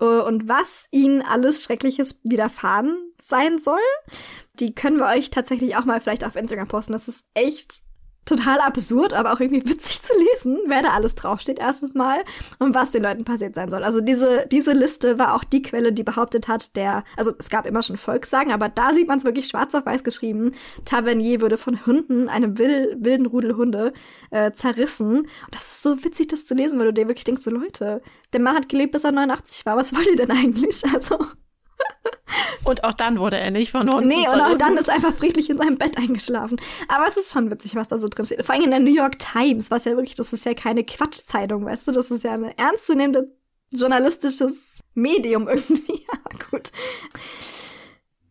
[SPEAKER 1] äh, und was ihnen alles Schreckliches widerfahren sein soll. Die können wir euch tatsächlich auch mal vielleicht auf Instagram posten. Das ist echt total absurd, aber auch irgendwie witzig zu lesen, wer da alles draufsteht erstens mal und was den Leuten passiert sein soll. Also diese, diese Liste war auch die Quelle, die behauptet hat, der, also es gab immer schon Volkssagen, aber da sieht man es wirklich schwarz auf weiß geschrieben. Tavernier würde von Hunden, einem wild, wilden Rudel Hunde, äh, zerrissen. Und das ist so witzig, das zu lesen, weil du dir wirklich denkst, so Leute, der Mann hat gelebt, bis er 89 war. Was wollt ihr denn eigentlich? Also.
[SPEAKER 2] Und auch dann wurde er nicht von Hunden
[SPEAKER 1] Nee, und auch dann ist er einfach friedlich in seinem Bett eingeschlafen. Aber es ist schon witzig, was da so drin steht. Vor allem in der New York Times, was ja wirklich, das ist ja keine Quatschzeitung, weißt du? Das ist ja ein ernstzunehmende journalistisches Medium irgendwie. Ja, gut.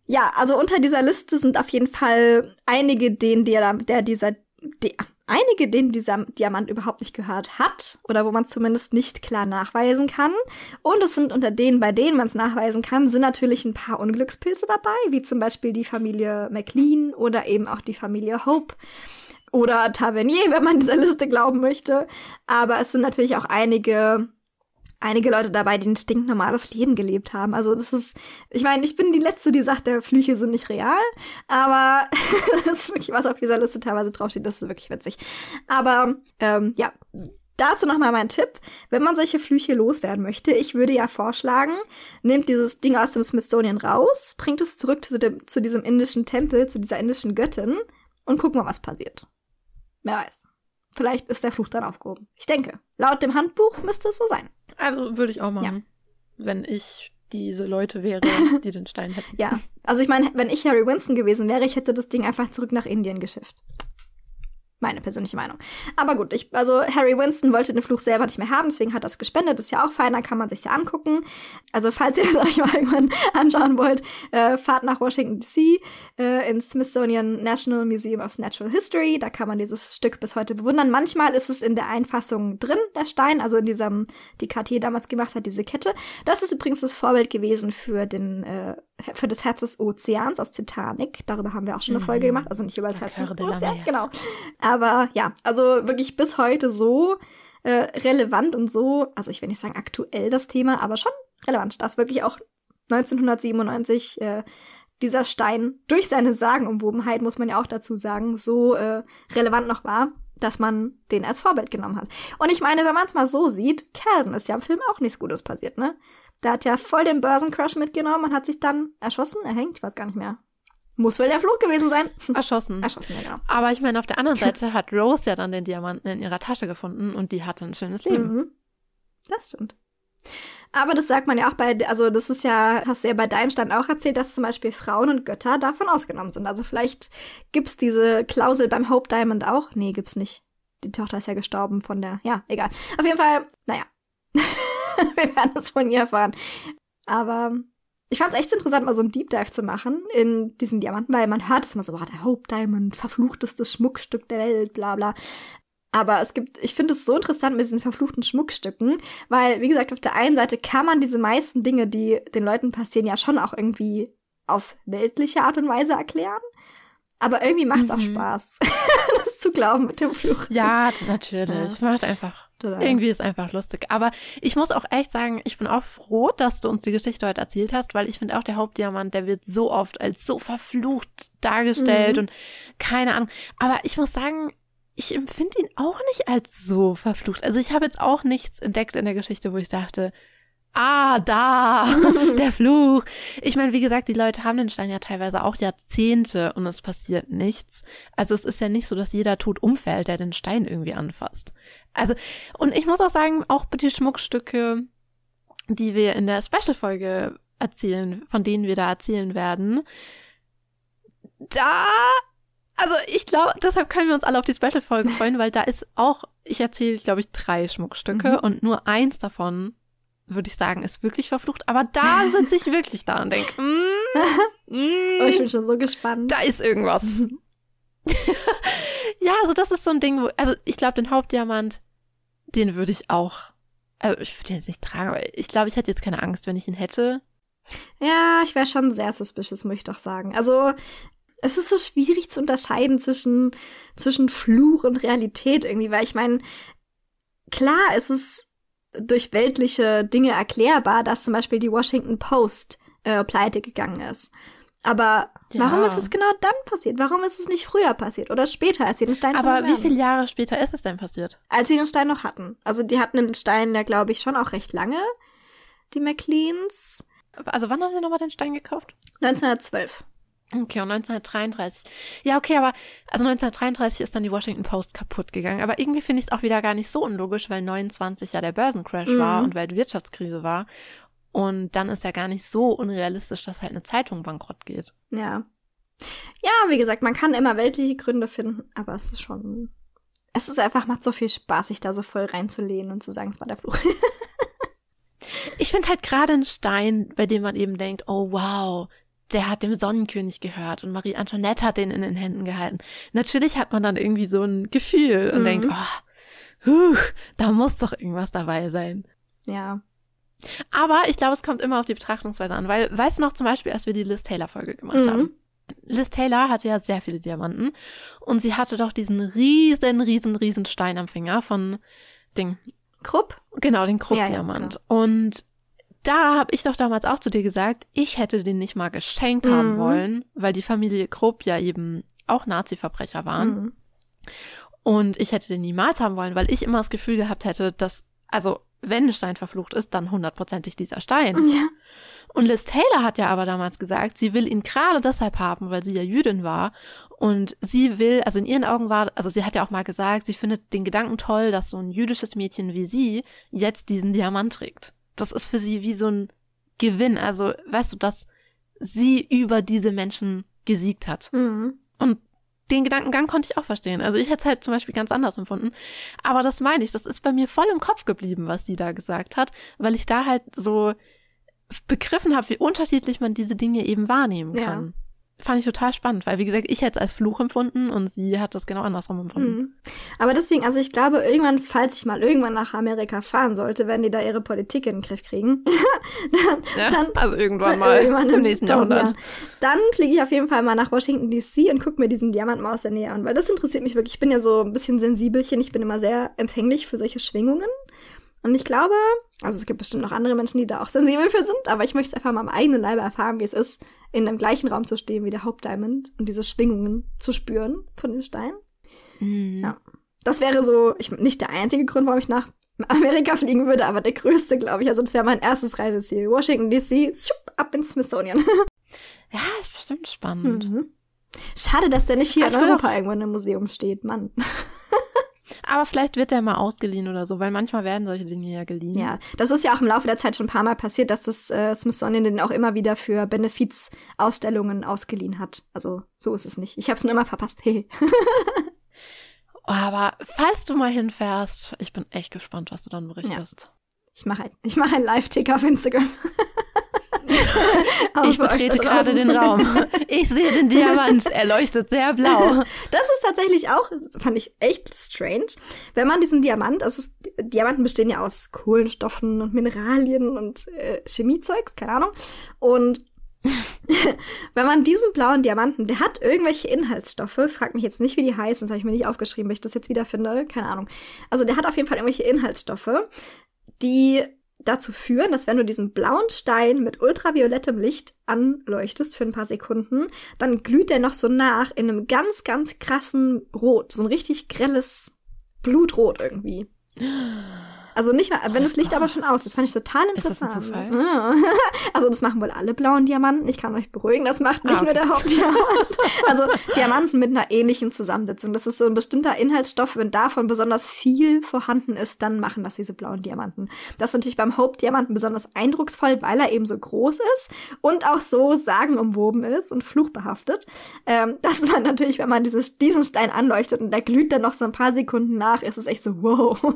[SPEAKER 1] Ja, also unter dieser Liste sind auf jeden Fall einige, denen der, der dieser, der, einige, denen dieser Diamant überhaupt nicht gehört hat oder wo man es zumindest nicht klar nachweisen kann. Und es sind unter denen, bei denen man es nachweisen kann, sind natürlich ein paar Unglückspilze dabei, wie zum Beispiel die Familie McLean oder eben auch die Familie Hope oder Tavernier, wenn man dieser Liste glauben möchte. Aber es sind natürlich auch einige einige Leute dabei, die ein stinknormales Leben gelebt haben. Also das ist, ich meine, ich bin die Letzte, die sagt, der Flüche sind nicht real, aber das ist wirklich, was auf dieser Liste teilweise draufsteht, das ist wirklich witzig. Aber ähm, ja, Dazu nochmal mein Tipp. Wenn man solche Flüche loswerden möchte, ich würde ja vorschlagen, nehmt dieses Ding aus dem Smithsonian raus, bringt es zurück zu, dem, zu diesem indischen Tempel, zu dieser indischen Göttin und guck mal, was passiert. Wer weiß. Vielleicht ist der Fluch dann aufgehoben. Ich denke, laut dem Handbuch müsste es so sein.
[SPEAKER 2] Also würde ich auch machen, ja. wenn ich diese Leute wäre, die den Stein hätten.
[SPEAKER 1] ja, also ich meine, wenn ich Harry Winston gewesen wäre, ich hätte das Ding einfach zurück nach Indien geschifft. Meine persönliche Meinung. Aber gut, ich, also Harry Winston wollte den Fluch selber nicht mehr haben, deswegen hat es gespendet. Ist ja auch fein, dann kann man sich ja angucken. Also falls ihr es euch mal irgendwann anschauen wollt, äh, fahrt nach Washington DC äh, ins Smithsonian National Museum of Natural History. Da kann man dieses Stück bis heute bewundern. Manchmal ist es in der Einfassung drin, der Stein, also in diesem, die Cartier damals gemacht hat, diese Kette. Das ist übrigens das Vorbild gewesen für den äh, für das Herz des Ozeans aus Titanic. Darüber haben wir auch schon eine Folge mhm. gemacht. Also nicht über das Herz des Ozeans, genau. Aber ja, also wirklich bis heute so äh, relevant und so, also ich will nicht sagen aktuell das Thema, aber schon relevant, dass wirklich auch 1997 äh, dieser Stein durch seine Sagenumwobenheit, muss man ja auch dazu sagen, so äh, relevant noch war, dass man den als Vorbild genommen hat. Und ich meine, wenn man es mal so sieht, Calvin ist ja im Film auch nichts Gutes passiert, ne? Der hat ja voll den Börsencrush mitgenommen und hat sich dann erschossen, erhängt, ich weiß gar nicht mehr. Muss wohl der Flug gewesen sein.
[SPEAKER 2] Erschossen.
[SPEAKER 1] Erschossen, ja, genau.
[SPEAKER 2] Aber ich meine, auf der anderen Seite hat Rose ja dann den Diamanten in ihrer Tasche gefunden und die hatte ein schönes Leben. Mhm.
[SPEAKER 1] Das stimmt. Aber das sagt man ja auch bei, also das ist ja, hast du ja bei deinem Stand auch erzählt, dass zum Beispiel Frauen und Götter davon ausgenommen sind. Also vielleicht gibt's diese Klausel beim Hope Diamond auch. Nee, gibt's nicht. Die Tochter ist ja gestorben von der, ja, egal. Auf jeden Fall, naja. wir werden es von ihr erfahren. Aber ich fand es echt interessant, mal so ein Deep Dive zu machen in diesen Diamanten, weil man hört es immer so, wow, der Hope Diamond, verfluchtestes Schmuckstück der Welt, bla bla. Aber es gibt, ich finde es so interessant mit diesen verfluchten Schmuckstücken, weil, wie gesagt, auf der einen Seite kann man diese meisten Dinge, die den Leuten passieren, ja schon auch irgendwie auf weltliche Art und Weise erklären. Aber irgendwie macht es mhm. auch Spaß, das zu glauben mit dem Fluch.
[SPEAKER 2] Ja, natürlich. Es ja. macht einfach Total. Irgendwie ist einfach lustig. Aber ich muss auch echt sagen, ich bin auch froh, dass du uns die Geschichte heute erzählt hast, weil ich finde auch der Hauptdiamant, der wird so oft als so verflucht dargestellt mhm. und keine Ahnung. Aber ich muss sagen, ich empfinde ihn auch nicht als so verflucht. Also ich habe jetzt auch nichts entdeckt in der Geschichte, wo ich dachte, ah, da, der Fluch. Ich meine, wie gesagt, die Leute haben den Stein ja teilweise auch Jahrzehnte und es passiert nichts. Also es ist ja nicht so, dass jeder tot umfällt, der den Stein irgendwie anfasst. Also, und ich muss auch sagen, auch die Schmuckstücke, die wir in der Special-Folge erzählen, von denen wir da erzählen werden, da also ich glaube, deshalb können wir uns alle auf die Special-Folge freuen, weil da ist auch, ich erzähle, glaube ich, drei Schmuckstücke mhm. und nur eins davon würde ich sagen, ist wirklich verflucht. Aber da sitze ich wirklich da und denke, mm,
[SPEAKER 1] mm, oh, ich bin schon so gespannt.
[SPEAKER 2] Da ist irgendwas. ja, also das ist so ein Ding, wo, also ich glaube, den Hauptdiamant, den würde ich auch, also ich würde den jetzt nicht tragen, aber ich glaube, ich hätte jetzt keine Angst, wenn ich ihn hätte.
[SPEAKER 1] Ja, ich wäre schon sehr suspicious, muss ich doch sagen. Also, es ist so schwierig zu unterscheiden zwischen, zwischen Fluch und Realität irgendwie, weil ich meine, klar, es ist durch weltliche Dinge erklärbar, dass zum Beispiel die Washington Post äh, pleite gegangen ist. Aber ja. warum ist es genau dann passiert? Warum ist es nicht früher passiert oder später, als sie den Stein
[SPEAKER 2] Aber schon Aber wie viele Jahre später ist es denn passiert?
[SPEAKER 1] Als sie den Stein noch hatten. Also die hatten den Stein ja, glaube ich, schon auch recht lange, die McLeans.
[SPEAKER 2] Also wann haben sie nochmal den Stein gekauft?
[SPEAKER 1] 1912.
[SPEAKER 2] Okay, und 1933. Ja, okay, aber also 1933 ist dann die Washington Post kaputt gegangen. Aber irgendwie finde ich es auch wieder gar nicht so unlogisch, weil 29 ja der Börsencrash mhm. war und Weltwirtschaftskrise war. Und dann ist ja gar nicht so unrealistisch, dass halt eine Zeitung bankrott geht.
[SPEAKER 1] Ja. Ja, wie gesagt, man kann immer weltliche Gründe finden, aber es ist schon. Es ist einfach, macht so viel Spaß, sich da so voll reinzulehnen und zu sagen, es war der Fluch.
[SPEAKER 2] ich finde halt gerade einen Stein, bei dem man eben denkt, oh wow, der hat dem Sonnenkönig gehört und Marie Antoinette hat den in den Händen gehalten. Natürlich hat man dann irgendwie so ein Gefühl und mhm. denkt, oh, huh, da muss doch irgendwas dabei sein.
[SPEAKER 1] Ja.
[SPEAKER 2] Aber ich glaube, es kommt immer auf die Betrachtungsweise an, weil, weißt du noch zum Beispiel, als wir die Liz Taylor Folge gemacht mhm. haben? Liz Taylor hatte ja sehr viele Diamanten und sie hatte doch diesen riesen, riesen, riesen Stein am Finger von Ding.
[SPEAKER 1] Krupp?
[SPEAKER 2] Genau, den Krupp-Diamant. Ja, ja, und da habe ich doch damals auch zu dir gesagt, ich hätte den nicht mal geschenkt mhm. haben wollen, weil die Familie Krupp ja eben auch Nazi-Verbrecher waren. Mhm. Und ich hätte den niemals haben wollen, weil ich immer das Gefühl gehabt hätte, dass, also, wenn ein Stein verflucht ist, dann hundertprozentig dieser Stein.
[SPEAKER 1] Ja.
[SPEAKER 2] Und Liz Taylor hat ja aber damals gesagt, sie will ihn gerade deshalb haben, weil sie ja Jüdin war. Und sie will, also in ihren Augen war, also sie hat ja auch mal gesagt, sie findet den Gedanken toll, dass so ein jüdisches Mädchen wie sie jetzt diesen Diamant trägt das ist für sie wie so ein Gewinn. Also, weißt du, dass sie über diese Menschen gesiegt hat.
[SPEAKER 1] Mhm.
[SPEAKER 2] Und den Gedankengang konnte ich auch verstehen. Also ich hätte es halt zum Beispiel ganz anders empfunden. Aber das meine ich, das ist bei mir voll im Kopf geblieben, was sie da gesagt hat, weil ich da halt so begriffen habe, wie unterschiedlich man diese Dinge eben wahrnehmen kann. Ja fand ich total spannend, weil wie gesagt, ich hätte es als Fluch empfunden und sie hat das genau andersrum empfunden. Mhm.
[SPEAKER 1] Aber deswegen, also ich glaube, irgendwann, falls ich mal irgendwann nach Amerika fahren sollte, werden die da ihre Politik in den Griff kriegen.
[SPEAKER 2] dann, ja, dann, also irgendwann mal irgendwann im nächsten Jahrhundert. Jahr.
[SPEAKER 1] Dann fliege ich auf jeden Fall mal nach Washington DC und gucke mir diesen Diamant mal aus der Nähe an, weil das interessiert mich wirklich. Ich bin ja so ein bisschen sensibelchen, ich bin immer sehr empfänglich für solche Schwingungen. Und ich glaube, also es gibt bestimmt noch andere Menschen, die da auch sensibel für sind, aber ich möchte es einfach mal am eigenen Leibe erfahren, wie es ist, in dem gleichen Raum zu stehen wie der Hauptdiamond und diese Schwingungen zu spüren von dem Stein.
[SPEAKER 2] Mhm.
[SPEAKER 1] Ja. Das wäre so, ich, nicht der einzige Grund, warum ich nach Amerika fliegen würde, aber der größte, glaube ich. Also das wäre mein erstes Reiseziel. Washington DC, ab ins Smithsonian.
[SPEAKER 2] ja, ist bestimmt spannend.
[SPEAKER 1] Mhm. Schade, dass der nicht hier in Europa irgendwo in einem Museum steht, Mann.
[SPEAKER 2] Aber vielleicht wird der mal ausgeliehen oder so, weil manchmal werden solche Dinge ja geliehen.
[SPEAKER 1] Ja, das ist ja auch im Laufe der Zeit schon ein paar Mal passiert, dass das äh, Smithsonian den auch immer wieder für Benefizausstellungen ausgeliehen hat. Also so ist es nicht. Ich habe es nur immer verpasst. Hey.
[SPEAKER 2] Aber falls du mal hinfährst, ich bin echt gespannt, was du dann berichtest. Ja.
[SPEAKER 1] Ich mache ein, ich mach ein Live-Tick auf Instagram.
[SPEAKER 2] ich betrete gerade den Raum. Ich sehe den Diamant. Er leuchtet sehr blau.
[SPEAKER 1] Das ist tatsächlich auch, fand ich echt strange. Wenn man diesen Diamant, also Diamanten bestehen ja aus Kohlenstoffen und Mineralien und äh, Chemiezeugs, keine Ahnung. Und wenn man diesen blauen Diamanten, der hat irgendwelche Inhaltsstoffe, frag mich jetzt nicht, wie die heißen, das habe ich mir nicht aufgeschrieben, weil ich das jetzt wieder finde, keine Ahnung. Also der hat auf jeden Fall irgendwelche Inhaltsstoffe, die dazu führen, dass wenn du diesen blauen Stein mit ultraviolettem Licht anleuchtest für ein paar Sekunden, dann glüht der noch so nach in einem ganz, ganz krassen Rot. So ein richtig grelles Blutrot irgendwie. Also nicht mal, wenn das Licht aber schon aus ist, fand ich total interessant.
[SPEAKER 2] Ist das ein
[SPEAKER 1] Zufall? Also das machen wohl alle blauen Diamanten. Ich kann euch beruhigen, das macht nicht ah, okay. nur der Hauptdiamant. also Diamanten mit einer ähnlichen Zusammensetzung. Das ist so ein bestimmter Inhaltsstoff. Wenn davon besonders viel vorhanden ist, dann machen das diese blauen Diamanten. Das ist natürlich beim Hauptdiamanten besonders eindrucksvoll, weil er eben so groß ist und auch so sagenumwoben ist und fluchbehaftet. Ähm, dass man natürlich, wenn man dieses, diesen Stein anleuchtet und der glüht dann noch so ein paar Sekunden nach, ist es echt so, wow.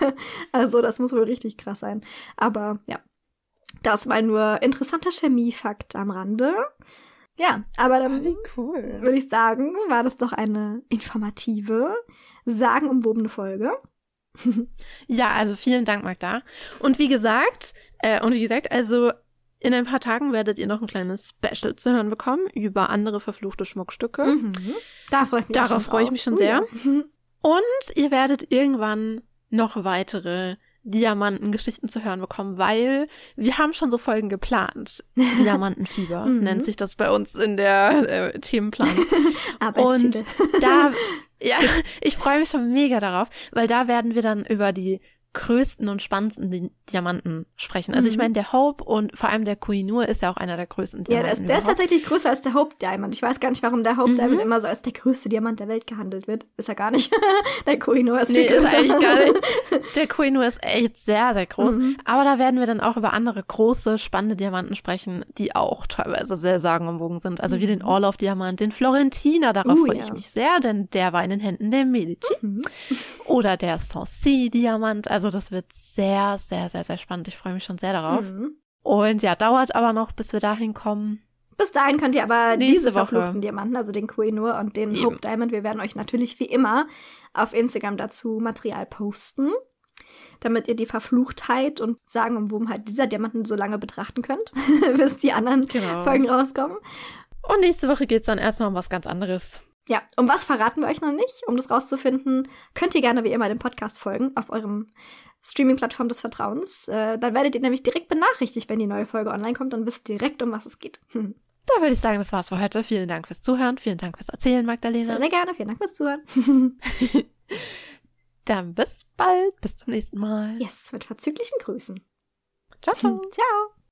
[SPEAKER 1] also das muss wohl richtig krass sein. Aber ja, das war nur interessanter Chemiefakt am Rande. Ja, aber dann
[SPEAKER 2] oh, cool.
[SPEAKER 1] würde ich sagen, war das doch eine informative, sagenumwobene Folge.
[SPEAKER 2] ja, also vielen Dank, Magda. Und wie gesagt, äh, und wie gesagt, also in ein paar Tagen werdet ihr noch ein kleines Special zu hören bekommen über andere verfluchte Schmuckstücke. Mhm.
[SPEAKER 1] Da freu ich mich
[SPEAKER 2] Darauf freue ich mich schon sehr. Uh, Und ihr werdet irgendwann noch weitere Diamantengeschichten zu hören bekommen, weil wir haben schon so Folgen geplant. Diamantenfieber mhm. nennt sich das bei uns in der äh, Themenplan. Und da, ja, ich freue mich schon mega darauf, weil da werden wir dann über die größten und spannendsten Diamanten sprechen. Also mhm. ich meine, der Hope und vor allem der Koinur ist ja auch einer der größten
[SPEAKER 1] Diamanten. Ja, der ist, der ist tatsächlich größer als der Hope Diamond. Ich weiß gar nicht, warum der Hope mhm. Diamond immer so als der größte Diamant der Welt gehandelt wird. Ist er gar nicht. der Koinur ist viel nee, größer. ist eigentlich gar nicht.
[SPEAKER 2] Der Koinur ist echt sehr, sehr groß. Mhm. Aber da werden wir dann auch über andere große, spannende Diamanten sprechen, die auch teilweise sehr sagenumwogen sind. Also wie den mhm. Orloff-Diamant, den Florentiner, darauf uh, freue ja. ich mich sehr, denn der war in den Händen der Medici. Mhm. Oder der Sancy-Diamant, also also das wird sehr, sehr, sehr, sehr spannend. Ich freue mich schon sehr darauf. Mhm. Und ja, dauert aber noch, bis wir dahin kommen.
[SPEAKER 1] Bis dahin könnt ihr aber Nächste diese Woche. verfluchten Diamanten, also den Koinur und den Eben. Hope Diamond, wir werden euch natürlich wie immer auf Instagram dazu Material posten, damit ihr die Verfluchtheit und Sagenumwobenheit dieser Diamanten so lange betrachten könnt, bis die anderen genau. Folgen rauskommen.
[SPEAKER 2] Und nächste Woche geht es dann erstmal um was ganz anderes.
[SPEAKER 1] Ja, um was verraten wir euch noch nicht. Um das rauszufinden, könnt ihr gerne wie immer dem Podcast folgen auf eurem Streaming-Plattform des Vertrauens. Äh, dann werdet ihr nämlich direkt benachrichtigt, wenn die neue Folge online kommt und wisst direkt, um was es geht. Hm.
[SPEAKER 2] Da würde ich sagen, das war's für heute. Vielen Dank fürs Zuhören. Vielen Dank fürs Erzählen, Magdalena.
[SPEAKER 1] Sehr, sehr gerne. Vielen Dank fürs Zuhören.
[SPEAKER 2] dann bis bald. Bis zum nächsten Mal.
[SPEAKER 1] Yes, mit verzüglichen Grüßen.
[SPEAKER 2] Ciao, ciao.
[SPEAKER 1] ciao.